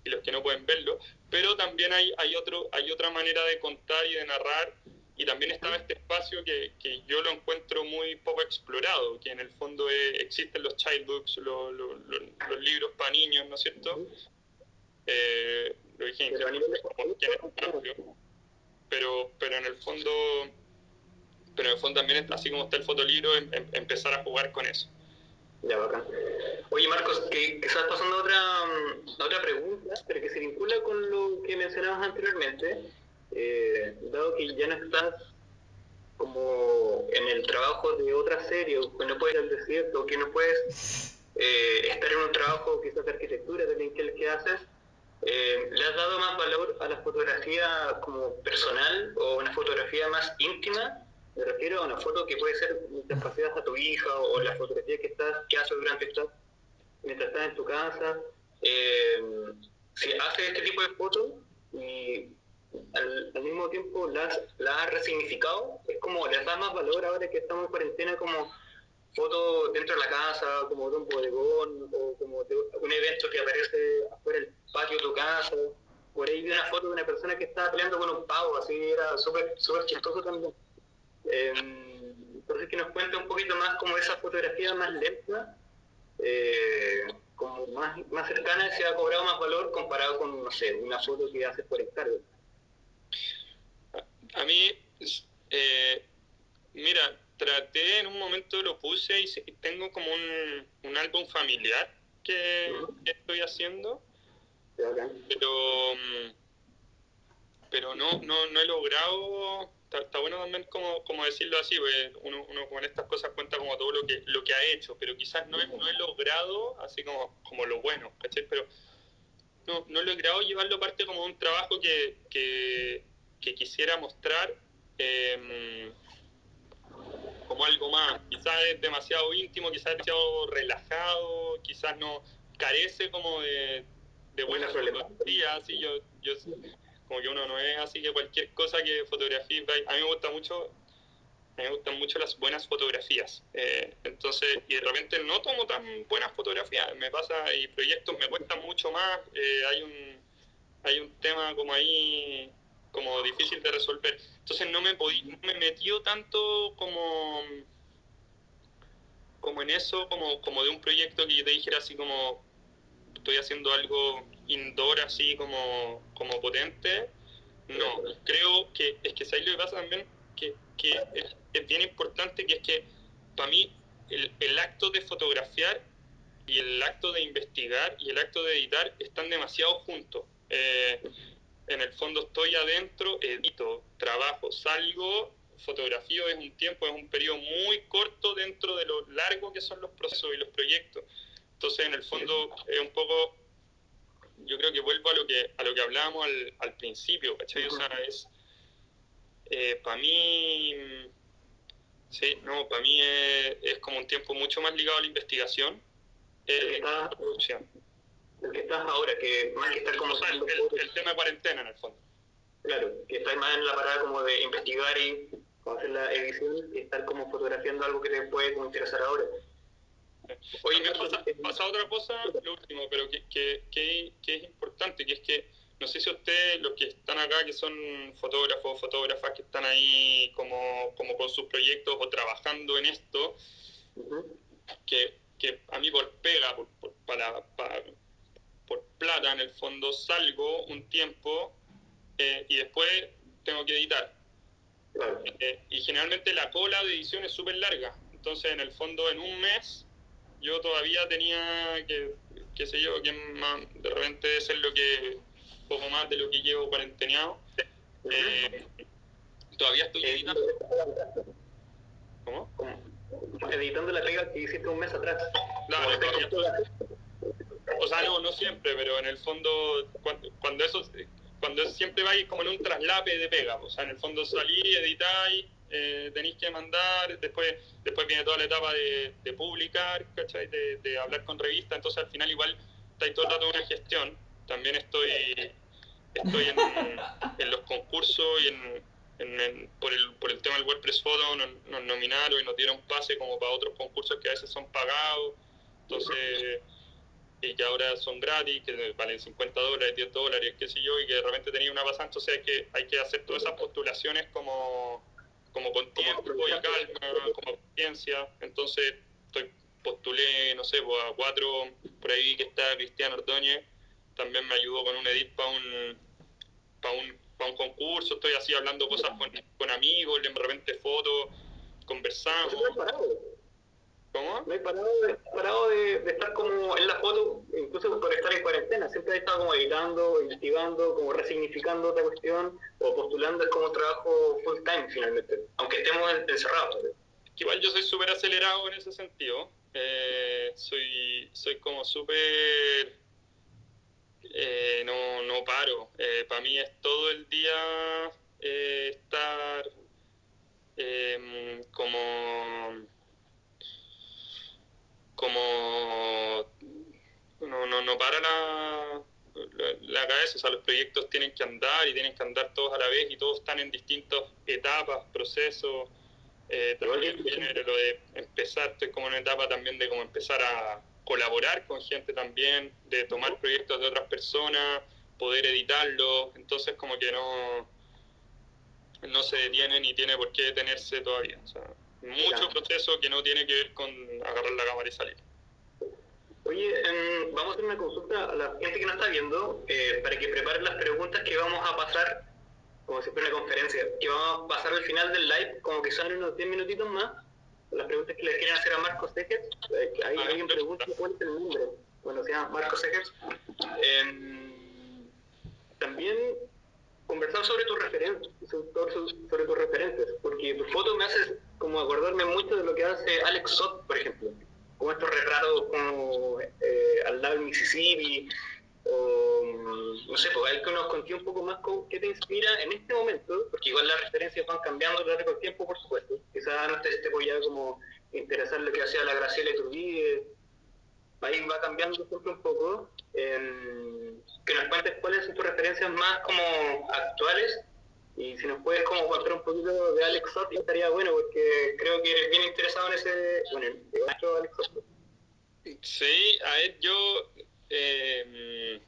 los que no pueden verlo. Pero también hay, hay, otro, hay otra manera de contar y de narrar y también estaba este espacio que, que, yo lo encuentro muy poco explorado, que en el fondo existen los child books, los libros para niños, ¿no es cierto? Eh, lo dije en pero, pero en el fondo pero en el fondo también, así como está el fotolibro, em, em, empezar a jugar con eso. Ya, bacán. Oye, Marcos, que, estás pasando a otra, mm, otra pregunta, pero que se vincula con lo que mencionabas anteriormente, eh, dado que ya no estás como en el trabajo de otra serie, que no puedes ir al desierto, que no puedes estar en un trabajo quizás de arquitectura, también que el que haces, eh, ¿le has dado más valor a la fotografía como personal o una fotografía más íntima me refiero a una foto que puede ser mientras paseas a tu hija o, la fotografía que estás que haces durante esta, mientras estás en tu casa. Eh, si haces este tipo de fotos y al, mismo tiempo las, las has resignificado, es como le das más valor ahora que estamos en cuarentena como foto dentro de la casa, como de un bodegón o como de un evento que aparece afuera del patio de tu casa. Por ahí vi una foto de una persona que estaba peleando con un pavo, así era súper súper chistoso también. Eh, entonces que nos cuente un poquito más como esa fotografía más lenta, eh, como más, más cercana, se ha cobrado más valor comparado con, no sé, una foto que haces por encargo. A mí, eh, mira, traté en un momento, lo puse y tengo como un, un álbum familiar que, estoy haciendo, pero, mm, pero no, no, no he logrado está, bueno también como, como decirlo así, pues, uno, uno, con estas cosas cuenta como todo lo que, lo que ha hecho, pero quizás no, no he logrado, así como, como lo bueno, ¿cachai? Pero no, no he logrado llevarlo parte como un trabajo que, que, quisiera mostrar em, como algo más. Quizás es demasiado íntimo, quizás es demasiado relajado, quizás no carece como de, de buena fotografía, así yo, yo como que uno no es así que cualquier cosa que fotografía, a mí me gusta mucho, me gustan mucho las buenas fotografías. Eh, entonces, y de repente no tomo tan buenas fotografías, me pasa y proyectos me cuestan mucho más, eh, hay un hay un tema como ahí como difícil de resolver. Entonces no me podí, no me metió tanto como como en eso, como, como de un proyecto que te dijera así como estoy haciendo algo indoor así como, como potente, no. Creo que es que ahí lo que pasa también que, que es, es, bien importante, que es que para mí el, el acto de fotografiar y el acto de investigar y el acto de editar están demasiado juntos. Eh, en el fondo estoy adentro, edito, trabajo, salgo, fotografío es un tiempo, es un periodo muy corto dentro de lo largo que son los procesos y los proyectos. Entonces, en el fondo, es un poco, yo creo que vuelvo a lo que, a lo que hablábamos al, al principio, ¿cachai? O sea, es, eh, para mí, sí, no, para mí es, es, como un tiempo mucho más ligado a la investigación eh, a la producción. El que estás ahora, que más que estar como... O sea, el, el, el, tema de cuarentena, en el fondo. Claro, que estás más en la parada como de investigar y hacer la edición y estar como fotografiando algo que te puede como interesar ahora. Oye, me pasa, pasa otra cosa, lo último, pero que, que, que, que, es importante, que es que no sé si ustedes, los que están acá, que son fotógrafos, fotógrafas, que están ahí como, como con sus proyectos o trabajando en esto, uh -huh. que, que a mí por pega, por, por, para, para, por plata en el fondo, salgo un tiempo eh, y después tengo que editar. Eh, y generalmente la cola de edición es súper larga. Entonces, en el fondo, en un mes, yo todavía tenía que, qué sé yo, que más, de repente es lo que, poco más de lo que llevo cuarenteneado. Eh, todavía estoy editando. ¿Cómo? Editando la pega que hiciste un mes atrás. Claro, o sea, no, no siempre, pero en el fondo, cuando, cuando eso cuando siempre vais como en un traslape de pega, o sea, en el fondo salí, editáis, eh, tenéis que mandar, después después viene toda la etapa de, publicar, ¿cachai? De, de, hablar con revistas, entonces al final igual estáis todo el rato en una gestión, también estoy estoy en, los concursos y en, por, el, por el tema del WordPress Photo nos, nos, nominaron y nos dieron pase como para otros concursos que a veces son pagados, entonces y que ahora son gratis, que valen 50 dólares, 10 dólares, qué sé yo, y que de repente tenía una pasante, o sea que hay que hacer todas esas postulaciones como, como con tiempo y calma, como paciencia, entonces estoy, postulé, no sé, pues a cuatro, por ahí que está Cristiano Ordóñez, también me ayudó con un edit para un, para un, pa un concurso, estoy así hablando cosas con, con amigos, de repente fotos, conversamos. ¿Cómo? No he parado, de, parado de, de, estar como en la foto, incluso por estar en cuarentena. Siempre he estado como editando, investigando, como resignificando otra cuestión o postulando es como trabajo full time finalmente, aunque estemos encerrados. Igual yo soy súper acelerado en ese sentido. Eh, soy, soy como súper... Eh, no, no paro. Eh, Para mí es todo el día eh, estar em, como como no, no, no para la, la, cabeza, o sea, los proyectos tienen que andar y tienen que andar todos a la vez y todos están en distintas etapas, procesos. Eh, también viene lo de empezar, estoy como en una etapa también de como empezar a colaborar con gente también, de tomar proyectos de otras personas, poder editarlos, entonces como que no, no se detiene ni tiene por qué detenerse todavía. O sea, mucho proceso que no tiene que ver con agarrar la cámara y salir. Oye, eh, vamos a hacer una consulta a la gente que nos está viendo eh, para que preparen las preguntas que vamos a pasar, como siempre en la conferencia, que vamos a pasar al final del live, como que son unos 10 minutitos más. Las preguntas que le quieren hacer a Marcos Segers. Eh, ahí ah, alguien pregunta cuál es el nombre. Bueno, se llama Marcos Segers. también conversar sobre tus referentes, sobre tus referentes, porque tu foto me hace como acordarme mucho de lo que hace Alex Sott, por ejemplo, como estos retratos como eh, al lado del Mississippi, o no sé, pues hay que nos conté un poco más con qué te inspira en este momento, porque igual las referencias van cambiando a lo del tiempo, por supuesto. Quizás no te esté ya como interesar lo que hacía la Graciela Iturbide, ahí va cambiando siempre un poco. Eh, que nos cuentes cuáles son tus referencias más como actuales y si nos puedes como contar un poquito de Alex Sott estaría bueno porque creo que eres bien interesado en ese, bueno, en Alex Sott. Sí, a ver, yo eh,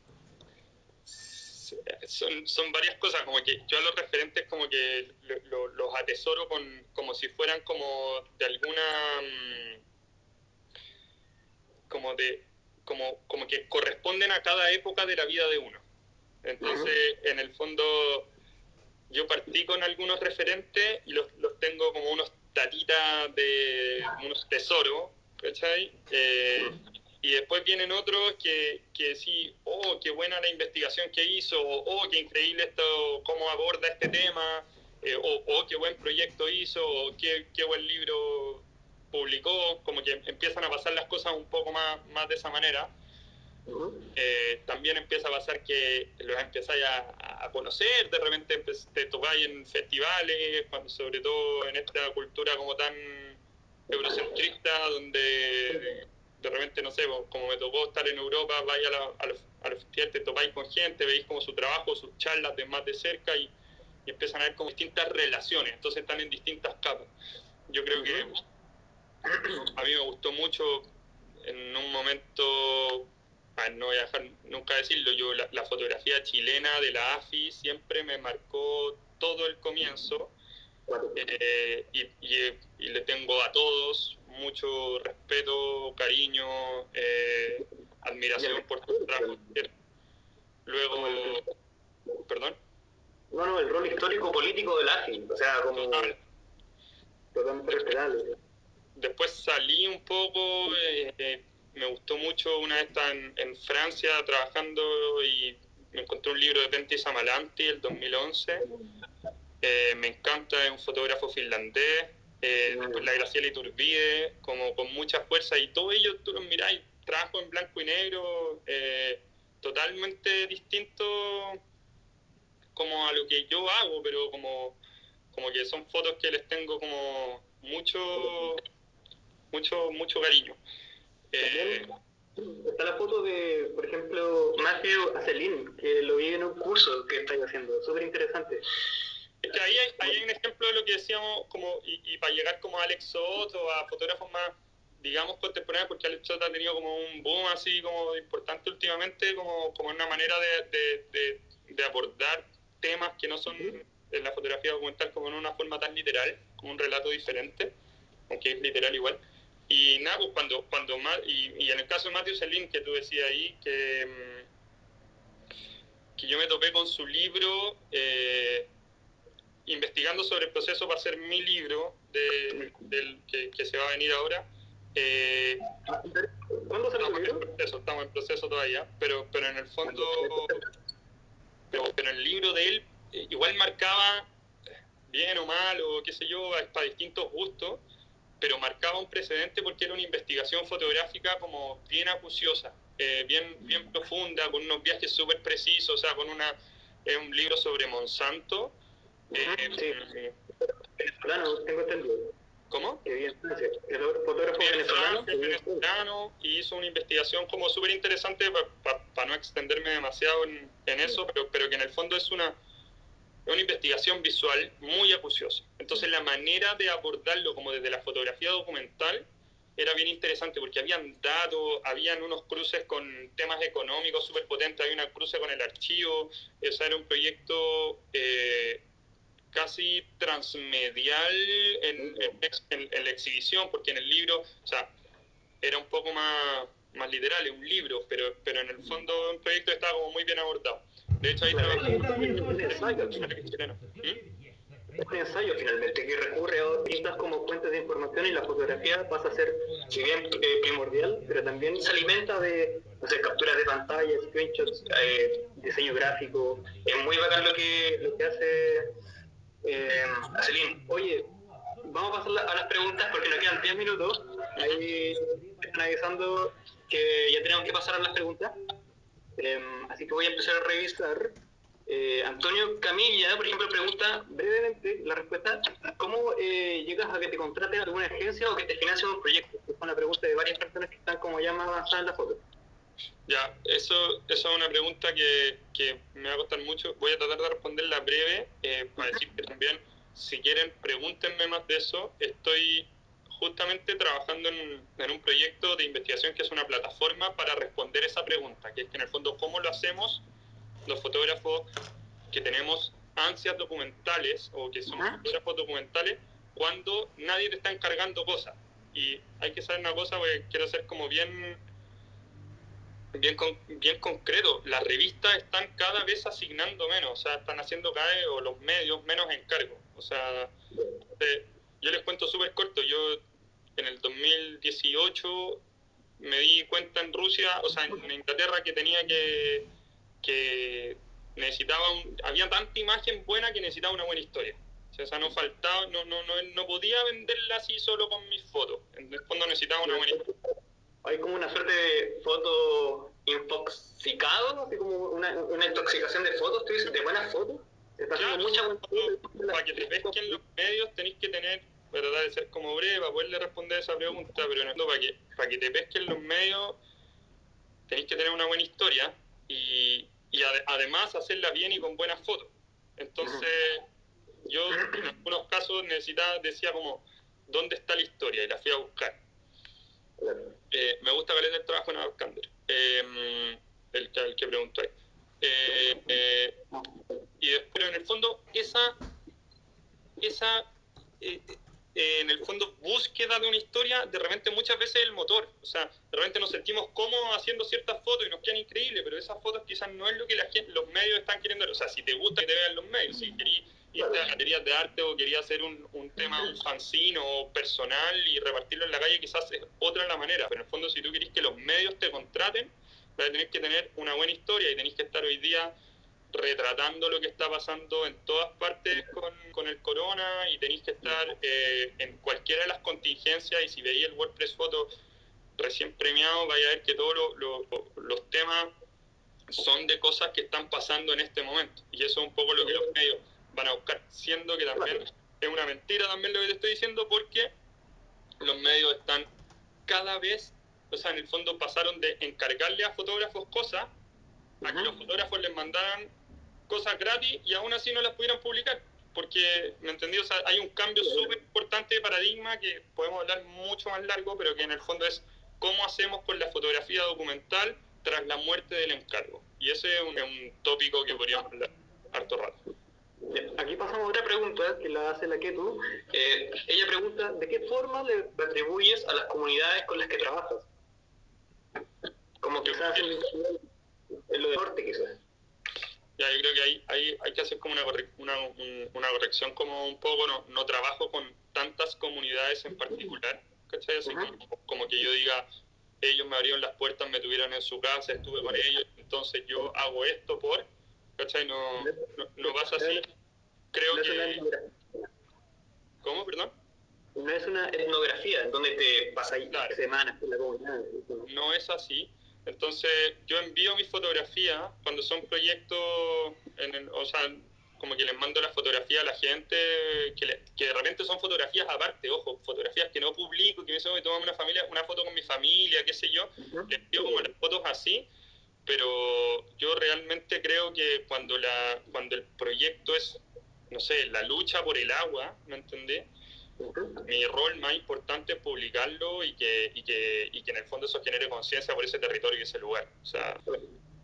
son, son varias cosas, como que yo a los referentes como que lo, lo, los atesoro con, como si fueran como de alguna, como de como, como que corresponden a cada época de la vida de uno. Entonces, en el fondo, yo partí con algunos referentes y los, los tengo como unos tatitas de unos tesoros, ¿cachai? Eh, y después vienen otros que, que sí, oh, qué buena la investigación que hizo, o oh, qué increíble esto, cómo aborda este tema, eh, o oh, qué buen proyecto hizo, o qué, qué buen libro publicó, como que empiezan a pasar las cosas un poco más, más de esa manera. Eh, también empieza a pasar que los empezáis a, a, conocer, de repente te tocáis en festivales, cuando, sobre todo en esta cultura como tan eurocentrista, donde de repente, no sé, como me tocó estar en Europa, vais a, la, a, los, a los festivales, te topáis con gente, veis como su trabajo, sus charlas de más de cerca y, y, empiezan a ver como distintas relaciones, entonces están en distintas capas. Yo creo que a mí me gustó mucho en un momento, no voy a dejar nunca decirlo, yo la, la fotografía chilena de la AFI siempre me marcó todo el comienzo. Eh, y, y, y, le tengo a todos mucho respeto, cariño, eh, admiración por tu trabajo. Luego, perdón. No, no, el rol histórico político del AFI, o sea, como Total. totalmente respetable. Después salí un poco, eh, me gustó mucho una vez en, en, Francia trabajando y me encontré un libro de Pentti Samalanti, el 2011. Eh, me encanta, es un fotógrafo finlandés eh, después la Graciela Iturbide, como con mucha fuerza, y todo ello tú los miráis, trabajo en blanco y negro, eh, totalmente distinto como a lo que yo hago, pero como, como que son fotos que les tengo como mucho, mucho, mucho cariño. Eh, Está la foto de, por ejemplo, Matthew Acelín, que lo vi en un curso que estáis haciendo, súper interesante. Es que ahí hay, ahí hay, un ejemplo de lo que decíamos, como y, y, para llegar como a Alex Soto, a fotógrafos más, digamos, contemporáneos, porque Alex Soto ha tenido como un boom así como importante últimamente, como, como una manera de, de, de, de abordar temas que no son en la fotografía documental como en una forma tan literal, como un relato diferente, aunque es literal igual. Y nada, pues cuando, cuando y, y en el caso de Matthew Selin, que tú decías ahí, que, que yo me topé con su libro, eh, investigando sobre el proceso para hacer mi libro de, del, que, que, se va a venir ahora. Eh, ¿Cuándo en proceso, estamos en proceso todavía, pero, pero en el fondo, pero, pero el libro de él eh, igual marcaba, bien o mal, o qué sé yo, para distintos gustos, pero marcaba un precedente porque era una investigación fotográfica como bien acuciosa, eh, bien, bien profunda, con unos viajes súper precisos, o sea, con una, es un libro sobre Monsanto, eh, sí. venezolano, tengo entendido. ¿Cómo? Que bien, el fotógrafo venezolano, venezolano y hizo una investigación como súper interesante para pa, pa no extenderme demasiado en, en eso, pero, pero que en el fondo es una, una investigación visual muy acuciosa. Entonces la manera de abordarlo como desde la fotografía documental era bien interesante porque habían datos, habían unos cruces con temas económicos súper potentes, había una cruce con el archivo, o sea, era un proyecto eh, casi transmedial en, la exhibición, porque en el libro, o sea, era un poco más, más literal, es un libro, pero, pero en el fondo un proyecto estaba como muy bien abordado. De hecho, ahí trabajé es un ensayo finalmente que recurre a distintas como fuentes de información y la fotografía pasa a ser, si bien eh, primordial, pero también se alimenta de no sé, capturas de pantalla, screenshots, eh, diseño gráfico. Es muy bacán lo que, lo que hace eh, Celine. Oye, vamos a pasar a las preguntas porque nos quedan 10 minutos. Ahí están avisando que ya tenemos que pasar a las preguntas. Eh, así que voy a empezar a revisar. Eh, Antonio Camilla, por ejemplo, pregunta brevemente la respuesta: ¿Cómo eh, llegas a que te contraten alguna agencia o que te financien un proyecto? Es una pregunta de varias personas que están como ya más avanzadas en la foto. Ya, eso, eso es una pregunta que, que, me va a costar mucho. Voy a tratar de responderla breve eh, para decir que también, si quieren, pregúntenme más de eso. Estoy justamente trabajando en, en, un proyecto de investigación que es una plataforma para responder esa pregunta, que es que en el fondo, ¿cómo lo hacemos los fotógrafos que tenemos ansias documentales o que somos fotógrafos documentales cuando nadie te está encargando cosas? Y hay que saber una cosa, porque quiero ser como bien bien, bien concreto. Las revistas están cada vez asignando menos, o sea, están haciendo cada vez, o los medios, menos encargos. O sea, eh, yo les cuento súper corto. Yo en el 2018 me di cuenta en Rusia, o sea, en Inglaterra, que tenía que, que necesitaba, un, había tanta imagen buena que necesitaba una buena historia. O sea, no faltaba, no, no, no, no podía venderla así solo con mis fotos. En el fondo necesitaba una buena historia. Hay como una suerte de foto intoxicado, así como una, una intoxicación de fotos, tú dices, de buenas fotos. Claro, mucha buena para que te pesquen los medios tenéis que tener tratar de ser como breve para poderle responder esa pregunta, pero en para que, para que te pesquen los medios tenéis que tener una buena historia y, y además hacerla bien y con buenas fotos. Entonces, yo en algunos casos necesitaba, decía como, ¿dónde está la historia? Y la fui a buscar. Eh, me gusta ver el trabajo en Abkander, eh, el, el, que preguntó ahí. Eh, eh, y después, en el fondo, esa, esa eh, en el fondo, búsqueda de una historia, de repente muchas veces el motor. O sea, de repente nos sentimos cómodos haciendo ciertas fotos y nos quedan increíbles, pero esas fotos quizás no es lo que la gente, los medios están queriendo. O sea, si te gusta que te vean los medios, si querías irte a galerías de arte o querías hacer un, un tema, un fanzine o personal y repartirlo en la calle, quizás es otra la manera. Pero en el fondo, si tú querés que los medios te contraten, vas a tener que tener una buena historia y tenés que estar hoy día retratando lo que está pasando en todas partes con, con el corona y tenéis que estar eh, en cualquiera de las contingencias y si veis el WordPress Photo recién premiado vais a ver que todos lo, los temas son de cosas que están pasando en este momento. Y eso es un poco lo que los medios van a buscar, siendo que también es una mentira también lo que te estoy diciendo porque los medios están cada vez, o sea, en el fondo pasaron de encargarle a fotógrafos cosas a que los fotógrafos les mandaran cosas gratis y aún así no las pudieran publicar. Porque, ¿me entendí? O sea, hay un cambio súper importante de paradigma que podemos hablar mucho más largo, pero que en el fondo es cómo hacemos con la fotografía documental tras la muerte del encargo. Y ese es un, tópico que podríamos hablar harto rato. Aquí pasamos a otra pregunta que la hace la Ketu. Eh, ella pregunta, ¿de qué forma le atribuyes a las comunidades con las que trabajas? Como quizás en, en lo de norte, quizás. Ya, yo creo que hay, hay, hay que hacer como una, una, una corrección como un poco, no, no trabajo con tantas comunidades en particular, ¿cachai? Así como, que yo diga, ellos me abrieron las puertas, me tuvieron en su casa, estuve con ellos, entonces yo hago esto por, ¿cachai? No, no, pasa así. Creo que... ¿Cómo, perdón? No es una etnografía en donde te pasas semanas con la comunidad. No es así. Entonces, yo envío mis fotografías cuando son proyectos, en o sea, como que les mando la fotografía a la gente, que, que, de repente son fotografías aparte, ojo, fotografías que no publico, que me dicen, tomo una, familia, una foto con mi familia, qué sé yo, les envío como las fotos así, pero yo realmente creo que cuando, la, cuando el proyecto es, no sé, la lucha por el agua, ¿me entendés? Mi rol más importante es publicarlo y que, y que, y que en el fondo eso genere conciencia por ese territorio y ese lugar. O sea,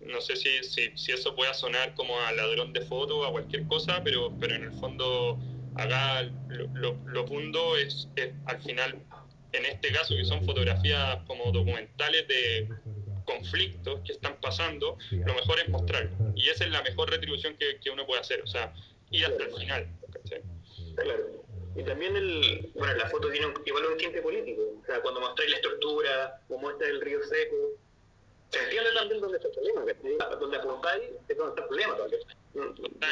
no sé si, si, si eso pueda sonar como a ladrón de fotos a cualquier cosa, pero, pero en el fondo acá lo, lo, punto es, al final, en este caso, que son fotografías como documentales de conflictos que están pasando, lo mejor es mostrarlo. Y esa es la mejor retribución que, que uno puede hacer, o sea, ir hasta el final. Claro. Y también el, bueno, la foto tiene igual un tinte político. O sea, cuando mostráis la estructura, o muestras el río seco, se entiende también dónde está el problema. Donde apuntáis es donde está el problema también.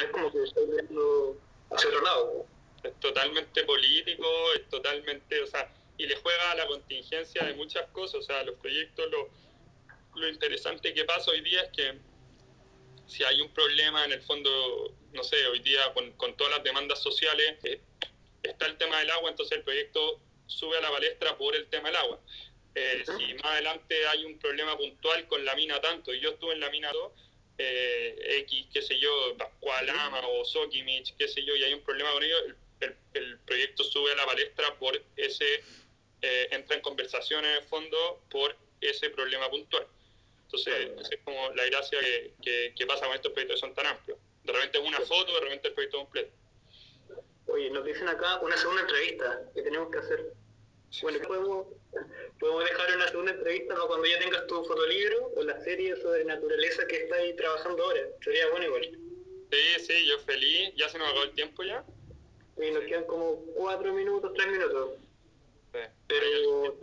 Es como que estoy mirando hacia otro lado. Es totalmente político, es totalmente, o sea, y le juega a la contingencia de muchas cosas. O sea, los proyectos, lo, lo interesante que pasa hoy día es que si hay un problema en el fondo, no sé, hoy día con, con todas las demandas sociales, eh, está el tema del agua, entonces el proyecto sube a la palestra por el tema del agua. Eh, si más adelante hay un problema puntual con la mina tanto, y yo estuve en la mina 2, eh, X, qué sé yo, Pascualama o Sokimich, qué sé yo, y hay un problema con ellos, el, el, proyecto sube a la palestra por ese, eh, entra en conversaciones de fondo por ese problema puntual. Entonces, esa es como la gracia que, que, pasa con estos proyectos que son tan amplios. De repente es una foto, de repente el proyecto completo. Oye, nos dicen acá una segunda entrevista que tenemos que hacer. Bueno, podemos, podemos dejar una segunda entrevista para cuando ya tengas tu fotolibro o la serie sobre naturaleza que estás ahí trabajando ahora. Sería bueno igual. Sí, sí, yo feliz. ¿Ya se nos acabó el tiempo ya? Y nos quedan como cuatro minutos, tres minutos. Sí. Pero...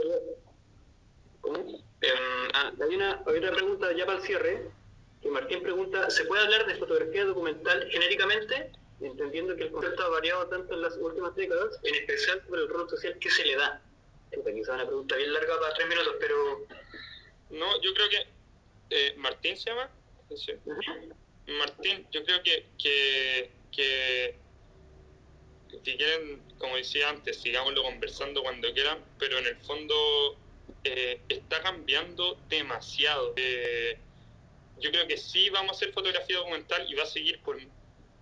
¿Cómo? Em, ah, hay una, hay otra pregunta ya para el cierre, que Martín pregunta, ¿se puede hablar de fotografía documental genéricamente? Entendiendo que el concepto ha variado tanto en las últimas décadas, en especial por el rol social que se le da. Chuta, quizá una pregunta bien larga para tres minutos, pero... No, yo creo que... eh, ¿Martín se llama? Sí. Martín, yo creo que, que, que si quieren, como decía antes, sigámoslo conversando cuando quieran, pero en el fondo eh, está cambiando demasiado. Eh, yo creo que sí vamos a hacer fotografía documental y va a seguir por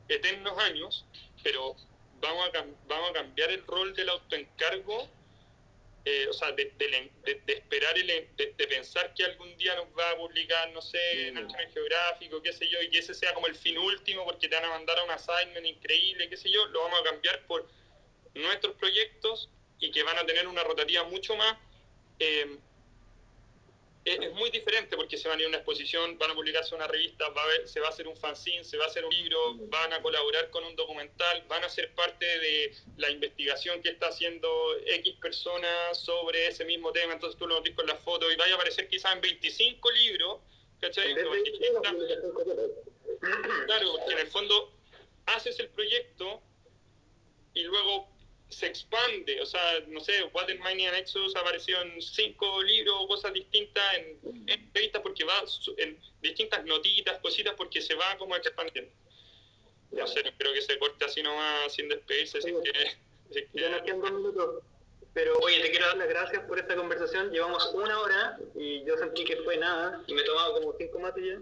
eternos años, pero vamos a, vamos a cambiar el rol del autoencargo, eh, o sea, de, de- de- de esperar, el, de, pensar que algún día nos va a publicar, no sé, National Geográfico, qué sé yo, y que ese sea como el fin último porque te van a mandar a un assignment increíble, qué sé yo, lo vamos a cambiar por nuestros proyectos y que van a tener una rotativa mucho más eh, es, es muy diferente porque se van a ir a una exposición, van a publicarse una revista, va a haber- se va a hacer un fanzine, se va a hacer un libro, van a colaborar con un documental, van a ser parte de la investigación que está haciendo X personas sobre ese mismo tema, entonces tú lo ves con la foto y vaya a aparecer quizás en 25 libros, ¿cachai? Está- Claro, porque en el fondo haces el proyecto y luego se expande, o sea, no sé, Water Mining and Exodus ha aparecido en cinco libros o cosas distintas en, en entrevistas porque va en distintas notitas, cositas, porque se va como expandiendo. No sé, no creo que se corte así nomás sin despedirse, así que... así que- Ya nos quedan dos minutos. Pero oye, te quiero dar las gracias por esta conversación. Llevamos una hora y yo sentí que fue nada y me he tomado como cinco mates ya.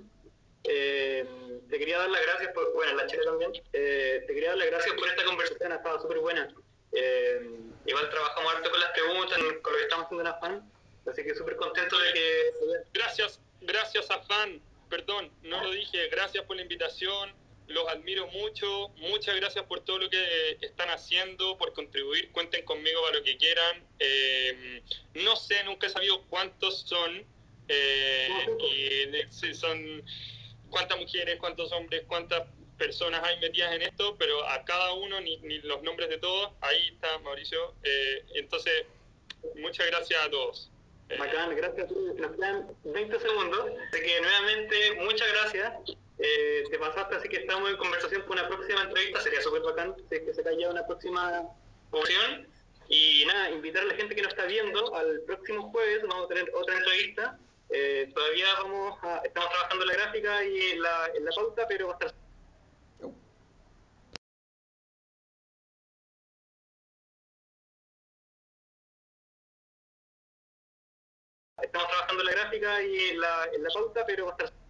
Eh, te quería dar las gracias por, bueno, la chile también. Eh, te quería dar las gracias por esta conversación, ha estado súper buena. Eh, igual trabajamos harto con las preguntas, con lo que estamos haciendo en Afan, así que súper contento de que... Gracias, gracias a Fan, perdón, no lo dije, gracias por la invitación, los admiro mucho, muchas gracias por todo lo que están haciendo, por contribuir, cuenten conmigo para lo que quieran. Eh, no sé, nunca he sabido cuántos son, eh, y si son cuántas mujeres, cuántos hombres, cuántas personas hay metidas en esto, pero a cada uno, ni, ni los nombres de todos, ahí está Mauricio. Eh, entonces, muchas gracias a todos. Eh, Bacán, gracias. Nos quedan 20 segundos. Así que nuevamente, muchas gracias. Eh, te pasaste, así que estamos en conversación para una próxima entrevista. Sería súper bacán si que se cae una próxima opción. Y nada, invitar a la gente que nos está viendo al próximo jueves. Vamos a tener otra entrevista. Eh, todavía vamos a, estamos trabajando la gráfica y la, en la pauta, pero va a estar Estamos trabajando en la gráfica y en la, en la pauta, pero va a estar